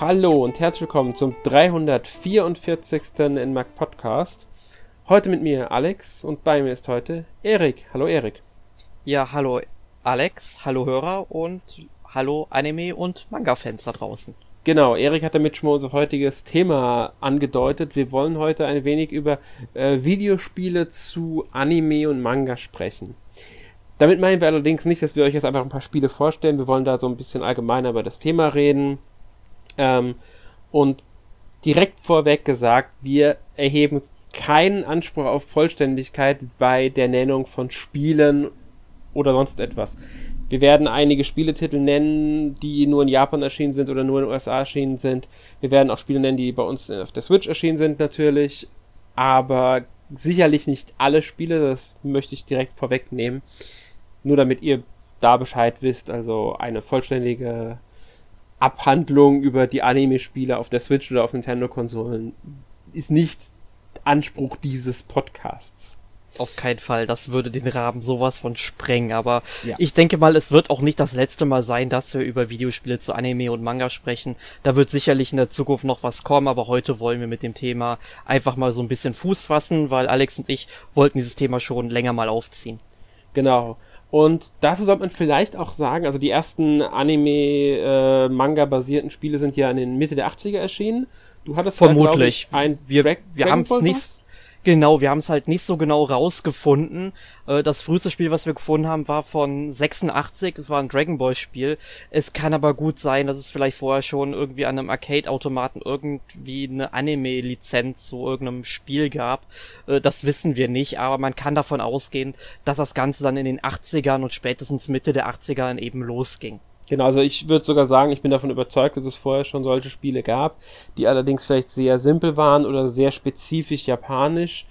Hallo und herzlich willkommen zum 344. NMAC Podcast. Heute mit mir Alex und bei mir ist heute Erik. Hallo Erik. Ja, hallo Alex, hallo Hörer und hallo Anime- und Manga-Fans da draußen. Genau, Erik hat damit schon mal unser heutiges Thema angedeutet. Wir wollen heute ein wenig über äh, Videospiele zu Anime und Manga sprechen. Damit meinen wir allerdings nicht, dass wir euch jetzt einfach ein paar Spiele vorstellen. Wir wollen da so ein bisschen allgemeiner über das Thema reden. Ähm, und direkt vorweg gesagt, wir erheben keinen Anspruch auf Vollständigkeit bei der Nennung von Spielen oder sonst etwas. Wir werden einige Spieletitel nennen, die nur in Japan erschienen sind oder nur in den USA erschienen sind. Wir werden auch Spiele nennen, die bei uns auf der Switch erschienen sind, natürlich. Aber sicherlich nicht alle Spiele, das möchte ich direkt vorwegnehmen. Nur damit ihr da Bescheid wisst, also eine vollständige Abhandlung über die Anime-Spiele auf der Switch oder auf Nintendo-Konsolen ist nicht Anspruch dieses Podcasts. Auf keinen Fall, das würde den Rahmen sowas von sprengen, aber ja. ich denke mal, es wird auch nicht das letzte Mal sein, dass wir über Videospiele zu Anime und Manga sprechen. Da wird sicherlich in der Zukunft noch was kommen, aber heute wollen wir mit dem Thema einfach mal so ein bisschen Fuß fassen, weil Alex und ich wollten dieses Thema schon länger mal aufziehen. Genau. Und dazu sollte man vielleicht auch sagen, also die ersten Anime-Manga-basierten äh, Spiele sind ja in den Mitte der 80er erschienen. Du hattest vermutlich ja, ein wir, wir haben es nicht Genau, wir haben es halt nicht so genau rausgefunden. Äh, das früheste Spiel, was wir gefunden haben, war von 86. Es war ein Dragon Ball Spiel. Es kann aber gut sein, dass es vielleicht vorher schon irgendwie an einem Arcade-Automaten irgendwie eine Anime-Lizenz zu irgendeinem Spiel gab. Äh, das wissen wir nicht, aber man kann davon ausgehen, dass das Ganze dann in den 80ern und spätestens Mitte der 80er eben losging. Genau, also ich würde sogar sagen, ich bin davon überzeugt, dass es vorher schon solche Spiele gab, die allerdings vielleicht sehr simpel waren oder sehr spezifisch japanisch.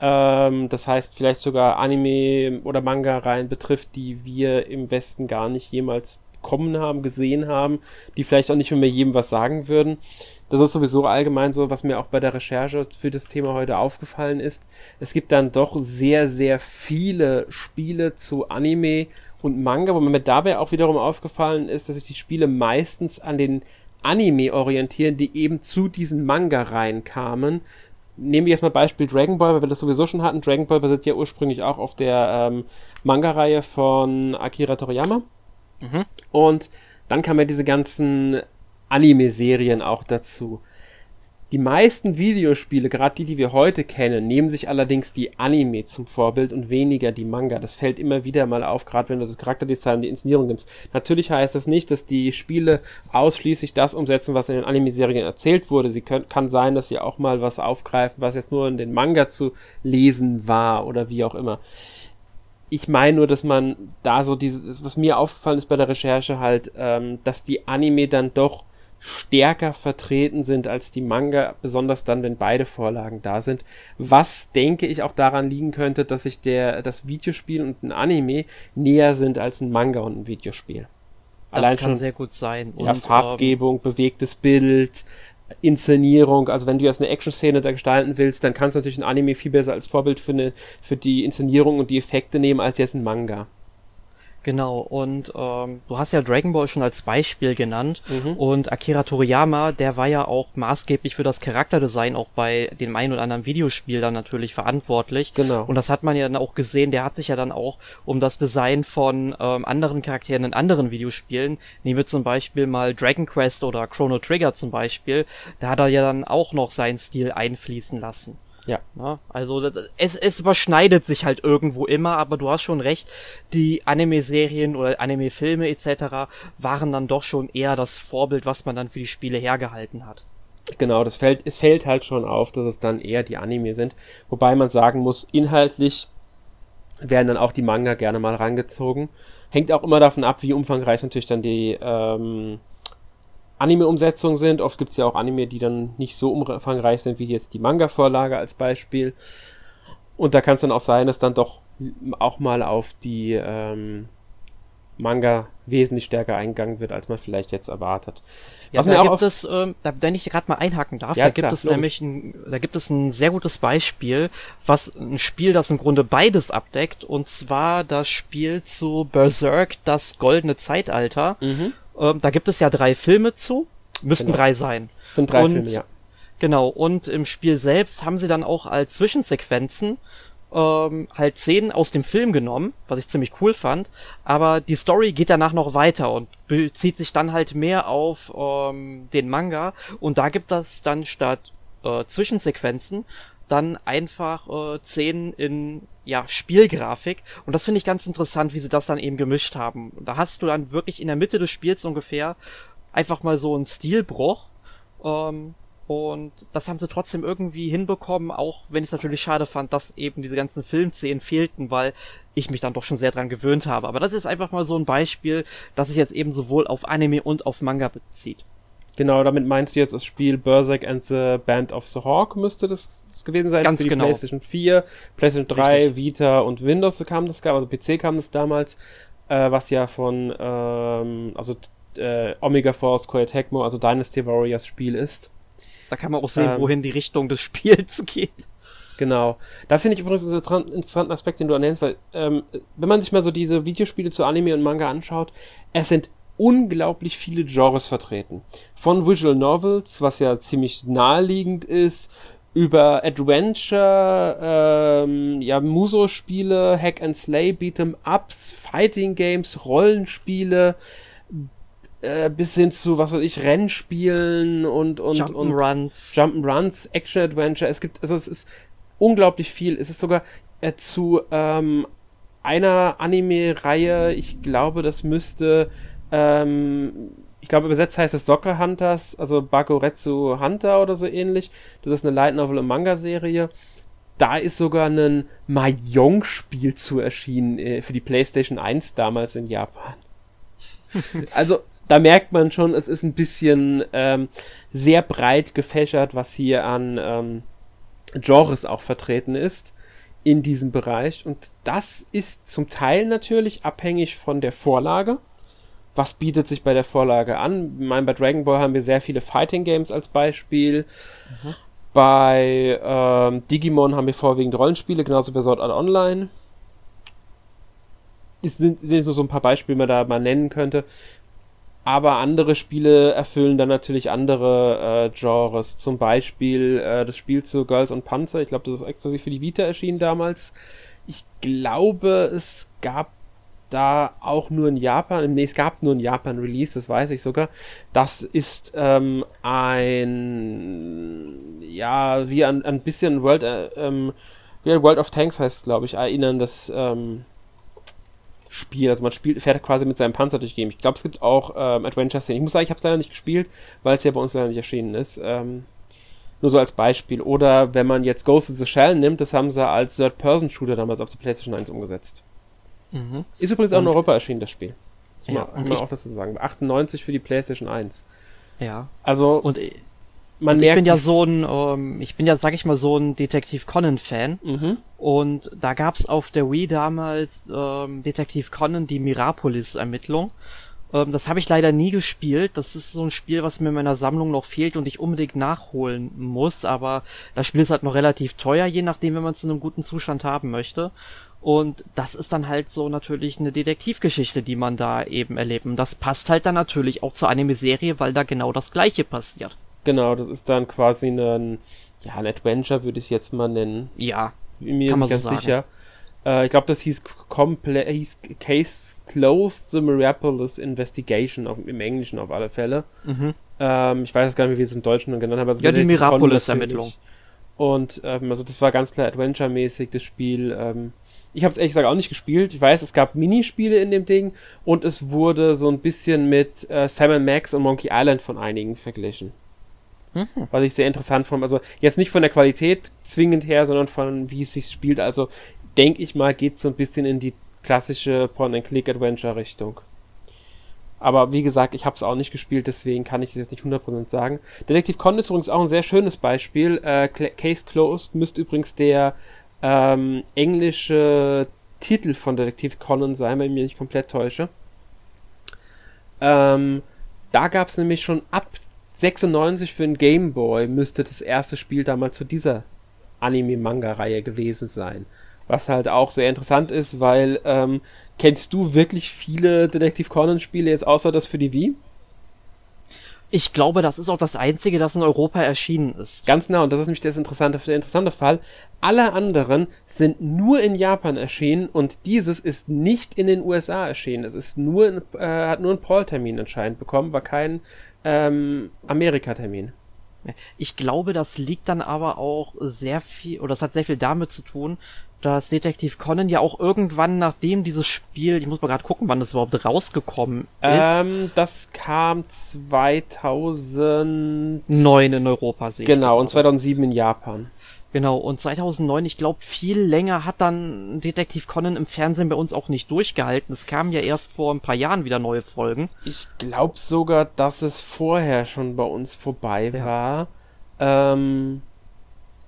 Ähm, das heißt, vielleicht sogar Anime oder Manga rein betrifft, die wir im Westen gar nicht jemals bekommen haben, gesehen haben, die vielleicht auch nicht mehr jedem was sagen würden. Das ist sowieso allgemein so, was mir auch bei der Recherche für das Thema heute aufgefallen ist. Es gibt dann doch sehr, sehr viele Spiele zu Anime und Manga, wo mir dabei auch wiederum aufgefallen ist, dass sich die Spiele meistens an den Anime orientieren, die eben zu diesen Manga reinkamen. Nehmen wir jetzt mal Beispiel Dragon Ball, weil wir das sowieso schon hatten. Dragon Ball basiert ja ursprünglich auch auf der ähm, Manga-Reihe von Akira Toriyama. Mhm. Und dann kamen ja diese ganzen Anime-Serien auch dazu. Die meisten Videospiele, gerade die, die wir heute kennen, nehmen sich allerdings die Anime zum Vorbild und weniger die Manga. Das fällt immer wieder mal auf, gerade wenn du das Charakterdesign, die Inszenierung nimmst. Natürlich heißt das nicht, dass die Spiele ausschließlich das umsetzen, was in den Anime-Serien erzählt wurde. Sie können, kann sein, dass sie auch mal was aufgreifen, was jetzt nur in den Manga zu lesen war oder wie auch immer. Ich meine nur, dass man da so dieses, was mir aufgefallen ist bei der Recherche halt, ähm, dass die Anime dann doch stärker vertreten sind als die Manga, besonders dann, wenn beide Vorlagen da sind. Was denke ich auch daran liegen könnte, dass sich der, das Videospiel und ein Anime näher sind als ein Manga und ein Videospiel. Das Allein kann schon, sehr gut sein. Ja, und, Farbgebung, ähm, bewegtes Bild, Inszenierung, also wenn du jetzt eine Action-Szene da gestalten willst, dann kannst du natürlich ein Anime viel besser als Vorbild für, eine, für die Inszenierung und die Effekte nehmen als jetzt ein Manga. Genau, und ähm, du hast ja Dragon Ball schon als Beispiel genannt mhm. und Akira Toriyama, der war ja auch maßgeblich für das Charakterdesign auch bei dem einen oder anderen Videospiel dann natürlich verantwortlich. Genau. Und das hat man ja dann auch gesehen, der hat sich ja dann auch um das Design von ähm, anderen Charakteren in anderen Videospielen, nehmen wir zum Beispiel mal Dragon Quest oder Chrono Trigger zum Beispiel, da hat er ja dann auch noch seinen Stil einfließen lassen. Ja. Na, also das, es, es überschneidet sich halt irgendwo immer, aber du hast schon recht, die Anime-Serien oder Anime-Filme etc. waren dann doch schon eher das Vorbild, was man dann für die Spiele hergehalten hat. Genau, das fällt, es fällt halt schon auf, dass es dann eher die Anime sind. Wobei man sagen muss, inhaltlich werden dann auch die Manga gerne mal rangezogen. Hängt auch immer davon ab, wie umfangreich natürlich dann die ähm, Anime-Umsetzungen sind. Oft gibt es ja auch Anime, die dann nicht so umfangreich sind wie jetzt die Manga-Vorlage als Beispiel. Und da kann es dann auch sein, dass dann doch auch mal auf die ähm, Manga wesentlich stärker eingegangen wird, als man vielleicht jetzt erwartet. Ja, Was da gibt es, ähm, da, wenn ich gerade mal einhaken darf, ja, da gibt klar, es logisch. nämlich ein, da gibt es ein sehr gutes Beispiel, was ein Spiel, das im Grunde beides abdeckt, und zwar das Spiel zu Berserk, das goldene Zeitalter. Mhm. Ähm, da gibt es ja drei Filme zu. Müssten genau. drei sein. Sind drei und, Filme, ja. Genau, und im Spiel selbst haben sie dann auch als Zwischensequenzen ähm, halt Szenen aus dem Film genommen, was ich ziemlich cool fand. Aber die Story geht danach noch weiter und bezieht sich dann halt mehr auf ähm, den Manga. Und da gibt das dann statt äh, Zwischensequenzen dann einfach äh, Szenen in ja Spielgrafik und das finde ich ganz interessant, wie sie das dann eben gemischt haben. Da hast du dann wirklich in der Mitte des Spiels ungefähr einfach mal so einen Stilbruch ähm, und das haben sie trotzdem irgendwie hinbekommen, auch wenn ich es natürlich schade fand, dass eben diese ganzen Filmszenen fehlten, weil ich mich dann doch schon sehr dran gewöhnt habe. Aber das ist einfach mal so ein Beispiel, das sich jetzt eben sowohl auf Anime und auf Manga bezieht. Genau, damit meinst du jetzt das Spiel Berserk and the Band of the Hawk müsste das, das gewesen sein. Ganz für die genau. PlayStation 4, PlayStation 3, Richtig. Vita und Windows so kam das, also PC kam das damals, äh, was ja von, ähm, also äh, Omega Force, Koei Tecmo, also Dynasty Warriors Spiel ist. Da kann man auch sehen, ähm, wohin die Richtung des Spiels geht. Genau. Da finde ich übrigens einen interessanten Aspekt, den du ernennst, weil ähm, wenn man sich mal so diese Videospiele zu Anime und Manga anschaut, es sind unglaublich viele Genres vertreten. Von Visual Novels, was ja ziemlich naheliegend ist, über Adventure, ähm, ja, Muso-Spiele, Hack and Slay, Beat'em Ups, Fighting Games, Rollenspiele, äh, bis hin zu, was weiß ich, Rennspielen und, und, Jump'n'Runs. Jump'n'Runs, Action-Adventure. Es gibt, also es ist unglaublich viel. Es ist sogar äh, zu ähm, einer Anime-Reihe, ich glaube, das müsste, ähm, ich glaube, übersetzt heißt es Soccer Hunters, also Bakuretsu Hunter oder so ähnlich. Das ist eine Light Novel und Manga-Serie. Da ist sogar ein Mahjong-Spiel zu erschienen äh, für die PlayStation 1 damals in Japan. also da merkt man schon, es ist ein bisschen ähm, sehr breit gefächert, was hier an ähm, Genres auch vertreten ist in diesem Bereich. Und das ist zum Teil natürlich abhängig von der Vorlage. Was bietet sich bei der Vorlage an? Ich meine, bei Dragon Ball haben wir sehr viele Fighting Games als Beispiel. Mhm. Bei ähm, Digimon haben wir vorwiegend Rollenspiele, genauso bei Sword Art Online. Es sind, sind so, so ein paar Beispiele, die man da mal nennen könnte aber andere Spiele erfüllen dann natürlich andere äh, Genres. Zum Beispiel äh, das Spiel zu Girls und Panzer. Ich glaube, das ist exklusiv für die Vita erschienen damals. Ich glaube, es gab da auch nur in Japan, nee, es gab nur in Japan Release, das weiß ich sogar. Das ist ähm, ein, ja, wie ein, ein bisschen World, äh, ähm, World of Tanks heißt, glaube ich, erinnern, das, ähm, Spiel. Also man spielt, fährt quasi mit seinem Panzer durch Game. Ich glaube, es gibt auch ähm, Adventure-Szenen. Ich muss sagen, ich habe es leider nicht gespielt, weil es ja bei uns leider nicht erschienen ist. Ähm, nur so als Beispiel. Oder wenn man jetzt Ghost in the Shell nimmt, das haben sie als Third-Person-Shooter damals auf der PlayStation 1 umgesetzt. Mhm. Ist übrigens auch in Europa erschienen, das Spiel. Muss ja, man, muss man auch dazu sagen. 98 für die PlayStation 1. Ja. Also. Und man merkt, ich bin ja so ein, ähm, ich bin ja, sag ich mal, so ein Detektiv Conan-Fan. Mhm. Und da gab's auf der Wii damals ähm, Detektiv Conan die Mirapolis-Ermittlung. Ähm, das habe ich leider nie gespielt. Das ist so ein Spiel, was mir in meiner Sammlung noch fehlt und ich unbedingt nachholen muss. Aber das Spiel ist halt noch relativ teuer, je nachdem, wenn man es in einem guten Zustand haben möchte. Und das ist dann halt so natürlich eine Detektivgeschichte, die man da eben erlebt. Und das passt halt dann natürlich auch zur Anime-Serie, weil da genau das Gleiche passiert. Genau, das ist dann quasi ein, ja, ein Adventure, würde ich es jetzt mal nennen. Ja, mir nicht ganz so sicher. Äh, ich glaube, das hieß, hieß Case Closed the Miraculous Investigation auf, im Englischen auf alle Fälle. Mhm. Ähm, ich weiß gar nicht, wie wir es im Deutschen genannt haben. Also ja, die Miraculous-Ermittlung. Und ähm, also das war ganz klar Adventure-mäßig, das Spiel. Ähm, ich habe es ehrlich gesagt auch nicht gespielt. Ich weiß, es gab Minispiele in dem Ding und es wurde so ein bisschen mit äh, Sam Max und Monkey Island von einigen verglichen. Mhm. Was ich sehr interessant fand. Also jetzt nicht von der Qualität zwingend her, sondern von wie es sich spielt. Also denke ich mal, geht so ein bisschen in die klassische Point-and-Click-Adventure-Richtung. Aber wie gesagt, ich habe es auch nicht gespielt, deswegen kann ich das jetzt nicht 100% sagen. Detektiv Con ist übrigens auch ein sehr schönes Beispiel. Äh, Case Closed müsste übrigens der ähm, englische Titel von Detektiv Conan sein, wenn ich mich nicht komplett täusche. Ähm, da gab es nämlich schon ab 96 für ein Game Boy müsste das erste Spiel damals zu dieser Anime-Manga-Reihe gewesen sein. Was halt auch sehr interessant ist, weil ähm, kennst du wirklich viele Detektiv Conan-Spiele jetzt außer das für die Wii? Ich glaube, das ist auch das einzige, das in Europa erschienen ist. Ganz genau, und das ist nämlich das interessante, der interessante Fall. Alle anderen sind nur in Japan erschienen und dieses ist nicht in den USA erschienen. Es ist nur, in, äh, hat nur einen Paul-Termin anscheinend bekommen, war kein ähm, Amerika-Termin. Ich glaube, das liegt dann aber auch sehr viel, oder das hat sehr viel damit zu tun, dass Detektiv Conan ja auch irgendwann, nachdem dieses Spiel, ich muss mal gerade gucken, wann das überhaupt rausgekommen ist. Ähm, das kam 2009 in Europa, sehe Genau, und 2007 in Japan. Genau, und 2009, ich glaube, viel länger hat dann Detektiv Conan im Fernsehen bei uns auch nicht durchgehalten. Es kamen ja erst vor ein paar Jahren wieder neue Folgen. Ich glaube sogar, dass es vorher schon bei uns vorbei ja. war. Ähm,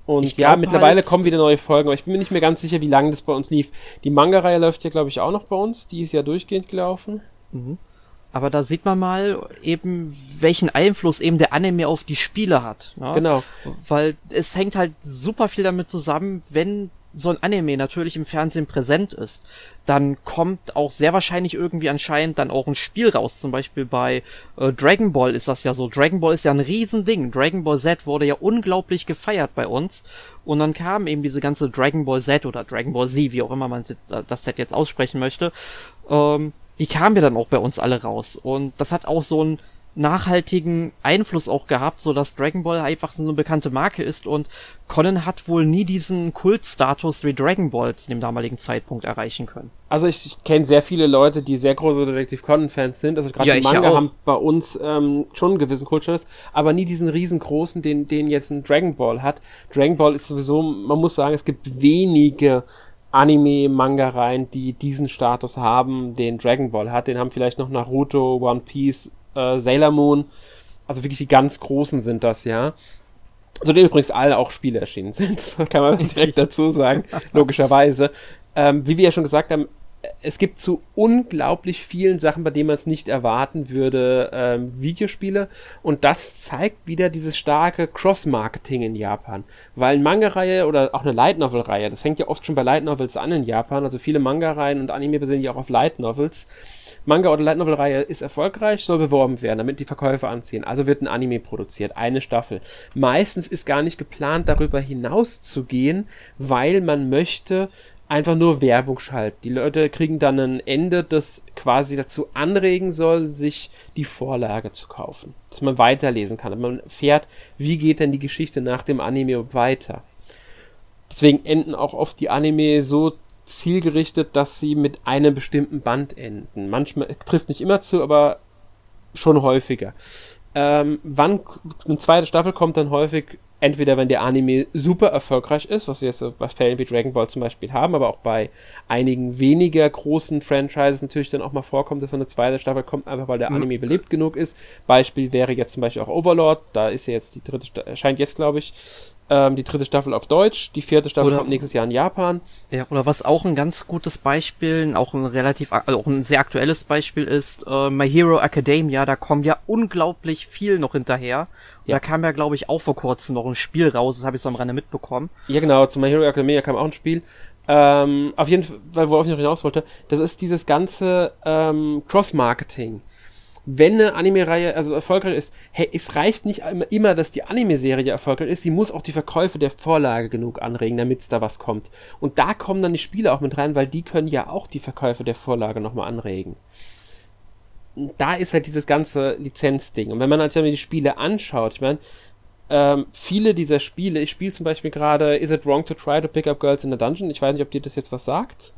und ja, mittlerweile halt, kommen wieder neue Folgen, aber ich bin mir nicht mehr ganz sicher, wie lange das bei uns lief. Die Manga-Reihe läuft ja, glaube ich, auch noch bei uns. Die ist ja durchgehend gelaufen. Mhm. Aber da sieht man mal eben, welchen Einfluss eben der Anime auf die Spiele hat. Ne? Genau. Weil es hängt halt super viel damit zusammen, wenn so ein Anime natürlich im Fernsehen präsent ist, dann kommt auch sehr wahrscheinlich irgendwie anscheinend dann auch ein Spiel raus. Zum Beispiel bei äh, Dragon Ball ist das ja so. Dragon Ball ist ja ein Riesending. Dragon Ball Z wurde ja unglaublich gefeiert bei uns. Und dann kam eben diese ganze Dragon Ball Z oder Dragon Ball Z, wie auch immer man äh, das Z jetzt aussprechen möchte. Ähm, die kamen ja dann auch bei uns alle raus. Und das hat auch so ein nachhaltigen Einfluss auch gehabt, so dass Dragon Ball einfach so eine bekannte Marke ist und Conan hat wohl nie diesen Kultstatus wie Dragon Ball zu dem damaligen Zeitpunkt erreichen können. Also ich, ich kenne sehr viele Leute, die sehr große Detective Conan Fans sind. Also gerade ja, die Manga ja haben bei uns ähm, schon einen gewissen Kultstatus, aber nie diesen riesengroßen, den, den jetzt ein Dragon Ball hat. Dragon Ball ist sowieso, man muss sagen, es gibt wenige Anime-Manga-Reihen, die diesen Status haben, den Dragon Ball hat. Den haben vielleicht noch Naruto, One Piece, äh, Sailor Moon. Also wirklich die ganz großen sind das, ja. Zu denen übrigens alle auch Spiele erschienen sind. Das kann man direkt dazu sagen, logischerweise. Ähm, wie wir ja schon gesagt haben, es gibt zu unglaublich vielen Sachen, bei denen man es nicht erwarten würde, ähm, Videospiele. Und das zeigt wieder dieses starke Cross-Marketing in Japan. Weil eine Manga-Reihe oder auch eine Light Novel-Reihe, das fängt ja oft schon bei Light Novels an in Japan. Also viele Manga-Reihen und Anime basieren ja auch auf Light Novels. Manga- oder Light Novel-Reihe ist erfolgreich, soll beworben werden, damit die Verkäufe anziehen. Also wird ein Anime produziert, eine Staffel. Meistens ist gar nicht geplant, darüber hinaus zu gehen, weil man möchte einfach nur Werbung schalten. Die Leute kriegen dann ein Ende, das quasi dazu anregen soll, sich die Vorlage zu kaufen. Dass man weiterlesen kann. Man fährt, wie geht denn die Geschichte nach dem Anime weiter. Deswegen enden auch oft die Anime so zielgerichtet, dass sie mit einem bestimmten Band enden. Manchmal trifft nicht immer zu, aber schon häufiger. Ähm, wann eine zweite Staffel kommt dann häufig entweder wenn der Anime super erfolgreich ist, was wir jetzt bei Fällen wie Dragon Ball zum Beispiel haben, aber auch bei einigen weniger großen Franchises natürlich dann auch mal vorkommt, dass so eine zweite Staffel kommt, einfach weil der mhm. Anime belebt genug ist. Beispiel wäre jetzt zum Beispiel auch Overlord, da ist ja jetzt die dritte, erscheint jetzt glaube ich ähm, die dritte Staffel auf Deutsch, die vierte Staffel oder, kommt nächstes Jahr in Japan. Ja, oder was auch ein ganz gutes Beispiel, auch ein relativ, also auch ein sehr aktuelles Beispiel ist, äh, My Hero Academia, da kommt ja unglaublich viel noch hinterher. Ja. Da kam ja, glaube ich, auch vor kurzem noch ein Spiel raus, das habe ich so am Rande mitbekommen. Ja, genau, zu My Hero Academia kam auch ein Spiel. Ähm, auf jeden Fall, worauf ich noch hinaus wollte, das ist dieses ganze ähm, Cross-Marketing wenn eine Anime-Reihe also erfolgreich ist, hey, es reicht nicht immer, dass die Anime-Serie erfolgreich ist, sie muss auch die Verkäufe der Vorlage genug anregen, damit es da was kommt. Und da kommen dann die Spiele auch mit rein, weil die können ja auch die Verkäufe der Vorlage nochmal anregen. Da ist halt dieses ganze Lizenzding. Und wenn man natürlich die Spiele anschaut, ich meine, ähm, viele dieser Spiele, ich spiele zum Beispiel gerade Is It Wrong to Try to Pick Up Girls in a Dungeon? Ich weiß nicht, ob dir das jetzt was sagt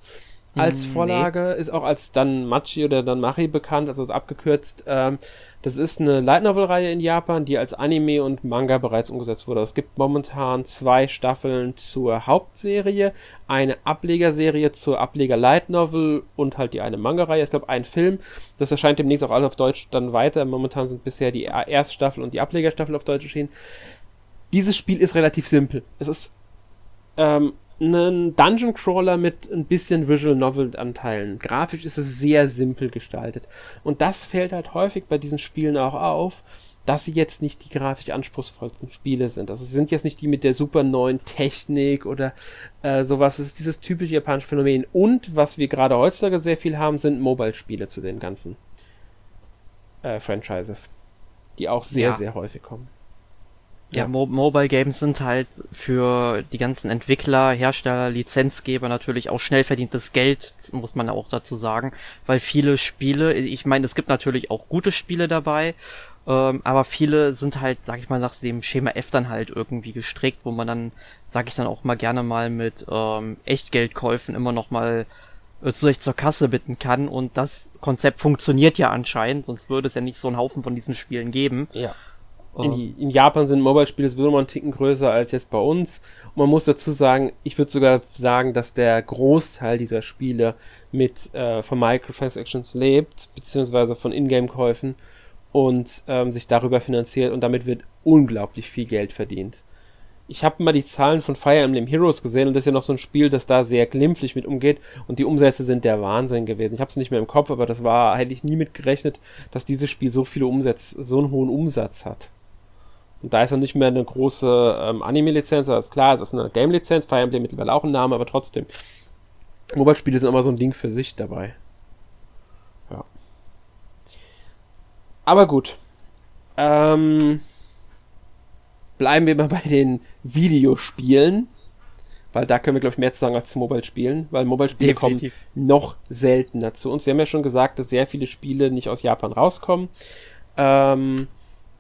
als Vorlage, nee. ist auch als dann Machi oder dann Machi bekannt, also abgekürzt. Ähm, das ist eine Light Novel-Reihe in Japan, die als Anime und Manga bereits umgesetzt wurde. Es gibt momentan zwei Staffeln zur Hauptserie, eine Ablegerserie zur Ableger Light Novel und halt die eine Manga-Reihe. Ich glaube, ein Film. Das erscheint demnächst auch alles auf Deutsch dann weiter. Momentan sind bisher die Erststaffel und die Ablegerstaffel auf Deutsch erschienen. Dieses Spiel ist relativ simpel. Es ist ähm, einen Dungeon Crawler mit ein bisschen Visual Novel Anteilen. Grafisch ist es sehr simpel gestaltet. Und das fällt halt häufig bei diesen Spielen auch auf, dass sie jetzt nicht die grafisch anspruchsvollsten Spiele sind. Also sie sind jetzt nicht die mit der super neuen Technik oder äh, sowas. Es ist dieses typische japanische Phänomen. Und was wir gerade heutzutage sehr viel haben, sind Mobile-Spiele zu den ganzen äh, Franchises. die auch sehr, ja. sehr häufig kommen. Ja, ja. Mo Mobile Games sind halt für die ganzen Entwickler, Hersteller, Lizenzgeber natürlich auch schnell verdientes Geld, muss man auch dazu sagen, weil viele Spiele, ich meine, es gibt natürlich auch gute Spiele dabei, ähm, aber viele sind halt, sag ich mal, nach dem Schema F dann halt irgendwie gestrickt, wo man dann, sag ich dann auch mal gerne mal mit ähm, Echtgeldkäufen immer noch mal äh, zusätzlich zur Kasse bitten kann und das Konzept funktioniert ja anscheinend, sonst würde es ja nicht so einen Haufen von diesen Spielen geben. Ja. In, in, Japan sind Mobile-Spiele sowieso mal einen Ticken größer als jetzt bei uns. Und man muss dazu sagen, ich würde sogar sagen, dass der Großteil dieser Spiele mit äh, von Microtransactions lebt, beziehungsweise von Ingame-Käufen und ähm, sich darüber finanziert und damit wird unglaublich viel Geld verdient. Ich habe mal die Zahlen von Fire Emblem Heroes gesehen und das ist ja noch so ein Spiel, das da sehr glimpflich mit umgeht und die Umsätze sind der Wahnsinn gewesen. Ich habe es nicht mehr im Kopf, aber das war, hätte ich nie mit gerechnet, dass dieses Spiel so viele Umsätze, so einen hohen Umsatz hat. Und da ist dann nicht mehr eine große ähm, Anime-Lizenz, das ist klar, es ist eine Game-Lizenz, Fire Emblem mittlerweile auch ein Name, aber trotzdem. Mobile-Spiele sind immer so ein Ding für sich dabei. Ja. Aber gut. Ähm, bleiben wir mal bei den Videospielen. Weil da können wir, glaube ich, mehr zu sagen als zu Mobile-Spielen, weil Mobile-Spiele kommen noch seltener zu uns. Sie haben ja schon gesagt, dass sehr viele Spiele nicht aus Japan rauskommen. Ähm,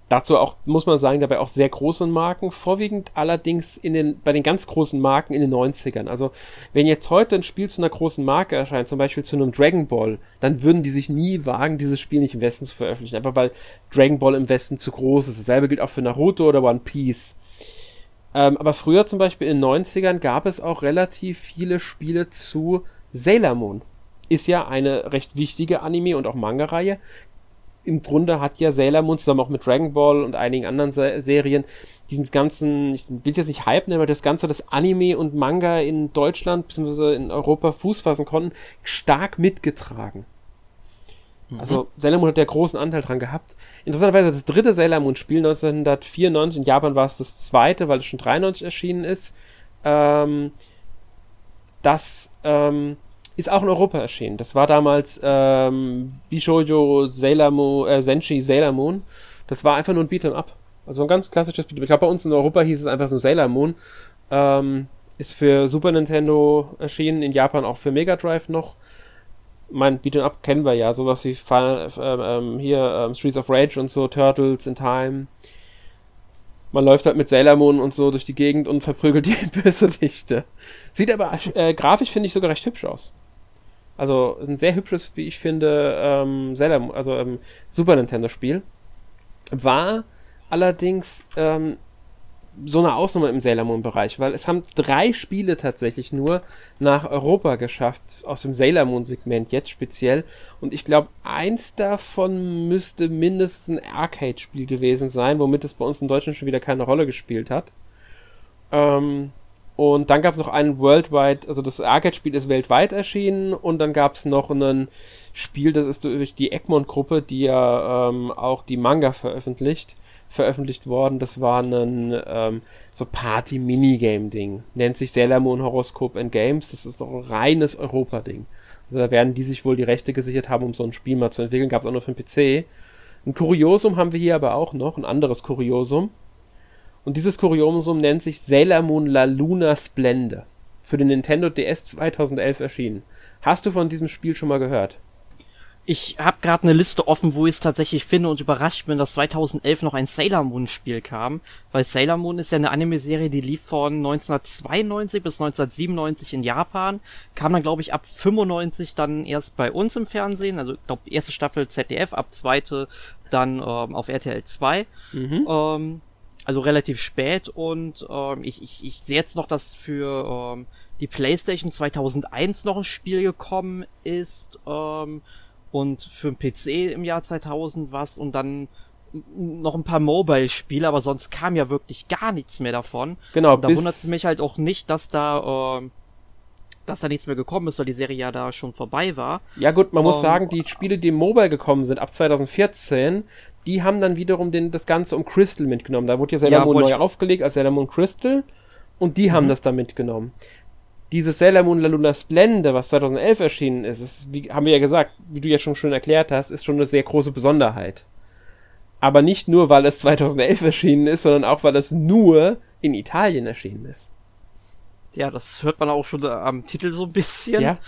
Dazu auch, muss man sagen, dabei auch sehr große Marken, vorwiegend allerdings in den, bei den ganz großen Marken in den 90ern. Also, wenn jetzt heute ein Spiel zu einer großen Marke erscheint, zum Beispiel zu einem Dragon Ball, dann würden die sich nie wagen, dieses Spiel nicht im Westen zu veröffentlichen, einfach weil Dragon Ball im Westen zu groß ist. Dasselbe gilt auch für Naruto oder One Piece. Ähm, aber früher zum Beispiel in den 90ern gab es auch relativ viele Spiele zu Sailor Moon. Ist ja eine recht wichtige Anime- und auch Manga-Reihe, im Grunde hat ja Sailor Moon zusammen auch mit Dragon Ball und einigen anderen Se Serien diesen ganzen, ich will jetzt nicht Hype nennen, aber das Ganze, das Anime und Manga in Deutschland bzw. in Europa Fuß fassen konnten, stark mitgetragen. Mhm. Also Sailor Moon hat ja großen Anteil dran gehabt. Interessanterweise das dritte Sailor Moon Spiel 1994, in Japan war es das zweite, weil es schon 93 erschienen ist. Ähm, das ähm, ist auch in Europa erschienen. Das war damals ähm, Bishojo Sailor Moon, äh, Senshi Sailor Moon. Das war einfach nur ein Beat'em Up. Also ein ganz klassisches Beat'em Ich glaube, bei uns in Europa hieß es einfach so Sailor Moon. Ähm, ist für Super Nintendo erschienen, in Japan auch für Mega Drive noch. Mein Beat'em Up kennen wir ja, sowas wie Final, äh, ähm, hier ähm, Streets of Rage und so, Turtles in Time. Man läuft halt mit Sailor Moon und so durch die Gegend und verprügelt die Bösewichte. Sieht aber äh, grafisch, finde ich, sogar recht hübsch aus. Also ein sehr hübsches, wie ich finde, ähm, Zelda, also ähm, Super Nintendo-Spiel. War allerdings ähm, so eine Ausnahme im Sailor Moon-Bereich, weil es haben drei Spiele tatsächlich nur nach Europa geschafft, aus dem Sailor Moon-Segment jetzt speziell. Und ich glaube, eins davon müsste mindestens ein Arcade-Spiel gewesen sein, womit es bei uns in Deutschland schon wieder keine Rolle gespielt hat. Ähm, und dann gab es noch ein Worldwide, also das Arcade-Spiel ist weltweit erschienen und dann gab es noch ein Spiel, das ist durch die Egmont-Gruppe, die ja ähm, auch die Manga veröffentlicht, veröffentlicht worden. Das war ein ähm, so Party-Minigame-Ding. Nennt sich Sailor Moon Horoscope and Games. Das ist doch ein reines Europa-Ding. Also da werden die sich wohl die Rechte gesichert haben, um so ein Spiel mal zu entwickeln. Gab es auch nur für den PC. Ein Kuriosum haben wir hier aber auch noch, ein anderes Kuriosum. Und dieses Kuriosum nennt sich Sailor Moon La Luna Splende. Für den Nintendo DS 2011 erschienen. Hast du von diesem Spiel schon mal gehört? Ich habe gerade eine Liste offen, wo ich es tatsächlich finde und überrascht bin, dass 2011 noch ein Sailor Moon Spiel kam, weil Sailor Moon ist ja eine Anime-Serie, die lief von 1992 bis 1997 in Japan, kam dann glaube ich ab 95 dann erst bei uns im Fernsehen, also ich glaube erste Staffel ZDF, ab zweite dann ähm, auf RTL 2. Mhm. Ähm, also relativ spät und ähm, ich, ich, ich sehe jetzt noch, dass für ähm, die PlayStation 2001 noch ein Spiel gekommen ist ähm, und für den PC im Jahr 2000 was und dann noch ein paar Mobile-Spiele, aber sonst kam ja wirklich gar nichts mehr davon. Genau. Und da wundert es mich halt auch nicht, dass da äh, dass da nichts mehr gekommen ist, weil die Serie ja da schon vorbei war. Ja gut, man um, muss ähm, sagen, die Spiele, die im Mobile gekommen sind, ab 2014, die haben dann wiederum den, das Ganze um Crystal mitgenommen. Da wurde ja Sailor ja, Moon neu aufgelegt als Sailor Moon Crystal und die mhm. haben das da mitgenommen. Dieses Sailor Moon La Luna Splende, was 2011 erschienen ist, ist wie, haben wir ja gesagt, wie du ja schon schön erklärt hast, ist schon eine sehr große Besonderheit. Aber nicht nur, weil es 2011 erschienen ist, sondern auch, weil es nur in Italien erschienen ist. Ja, das hört man auch schon am Titel so ein bisschen. Ja.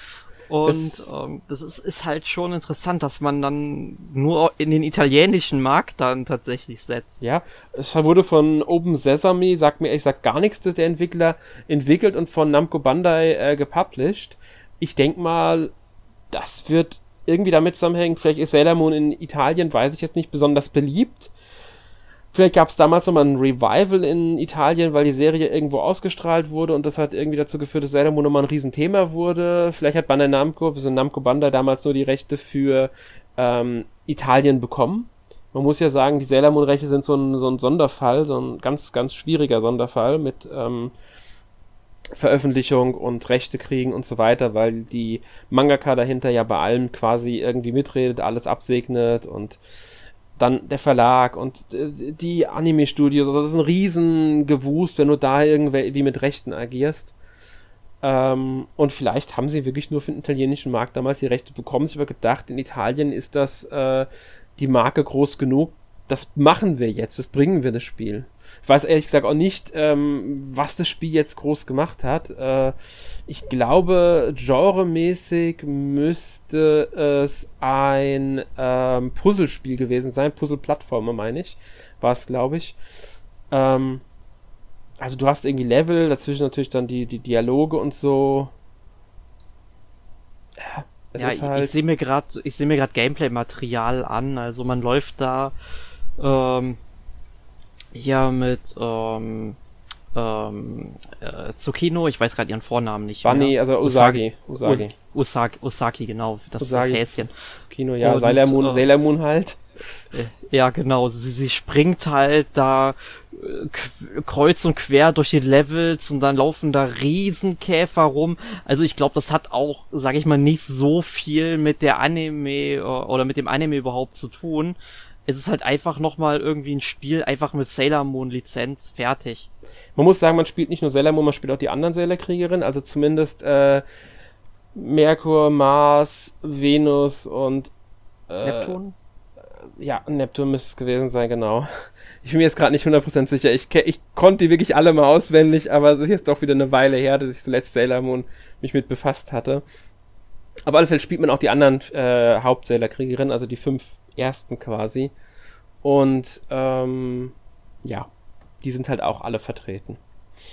Und das, ähm, das ist, ist halt schon interessant, dass man dann nur in den italienischen Markt dann tatsächlich setzt. Ja, es wurde von Open Sesame, sagt mir ehrlich gesagt gar nichts, dass der Entwickler entwickelt und von Namco Bandai äh, gepublished. Ich denk mal, das wird irgendwie damit zusammenhängen. Vielleicht ist Sailor Moon in Italien, weiß ich jetzt nicht, besonders beliebt. Vielleicht gab es damals nochmal ein Revival in Italien, weil die Serie irgendwo ausgestrahlt wurde und das hat irgendwie dazu geführt, dass Sailor Moon nochmal ein Riesenthema wurde. Vielleicht hat Bandai Namco, also Namco Bandai damals nur die Rechte für ähm, Italien bekommen. Man muss ja sagen, die Sailor Moon Rechte sind so ein, so ein Sonderfall, so ein ganz, ganz schwieriger Sonderfall mit ähm, Veröffentlichung und Rechte kriegen und so weiter, weil die Mangaka dahinter ja bei allem quasi irgendwie mitredet, alles absegnet und dann der Verlag und äh, die Anime-Studios, also das ist ein riesen Gewust, wenn du da irgendwie mit Rechten agierst. Ähm, und vielleicht haben sie wirklich nur für den italienischen Markt damals die Rechte bekommen. Ich habe gedacht, in Italien ist das äh, die Marke groß genug. Das machen wir jetzt, das bringen wir das Spiel. Ich weiß ehrlich gesagt auch nicht, ähm, was das Spiel jetzt groß gemacht hat. Äh, ich glaube, genremäßig müsste es ein ähm, Puzzlespiel gewesen sein. Puzzle-Plattformer, meine ich. War es, glaube ich. Ähm, also du hast irgendwie Level, dazwischen natürlich dann die, die Dialoge und so. Ja, ja halt ich ich sehe mir gerade Gameplay-Material an. Also man läuft da ähm, ja mit ähm, ähm, äh, Tsukino, ich weiß gerade ihren Vornamen nicht Bunny, mehr. also Usagi. Usagi. Usagi, Usagi genau, das Usagi. ist das Häschen. Tsukino, ja, und, Sailor Moon, äh, Sailor Moon halt. Äh, ja, genau, sie, sie springt halt da äh, kreuz und quer durch die Levels und dann laufen da Riesenkäfer rum. Also ich glaube, das hat auch, sag ich mal, nicht so viel mit der Anime äh, oder mit dem Anime überhaupt zu tun es ist halt einfach nochmal irgendwie ein Spiel, einfach mit Sailor Moon Lizenz, fertig. Man muss sagen, man spielt nicht nur Sailor Moon, man spielt auch die anderen Sailor Kriegerinnen, also zumindest äh, Merkur, Mars, Venus und äh, Neptun? Ja, Neptun müsste es gewesen sein, genau. Ich bin mir jetzt gerade nicht 100% sicher. Ich, ich konnte die wirklich alle mal auswendig, aber es ist jetzt doch wieder eine Weile her, dass ich zuletzt Sailor Moon mich mit befasst hatte. Auf alle Fälle spielt man auch die anderen äh, Haupt-Sailor-Kriegerinnen, also die fünf ersten quasi. Und ähm, ja, die sind halt auch alle vertreten.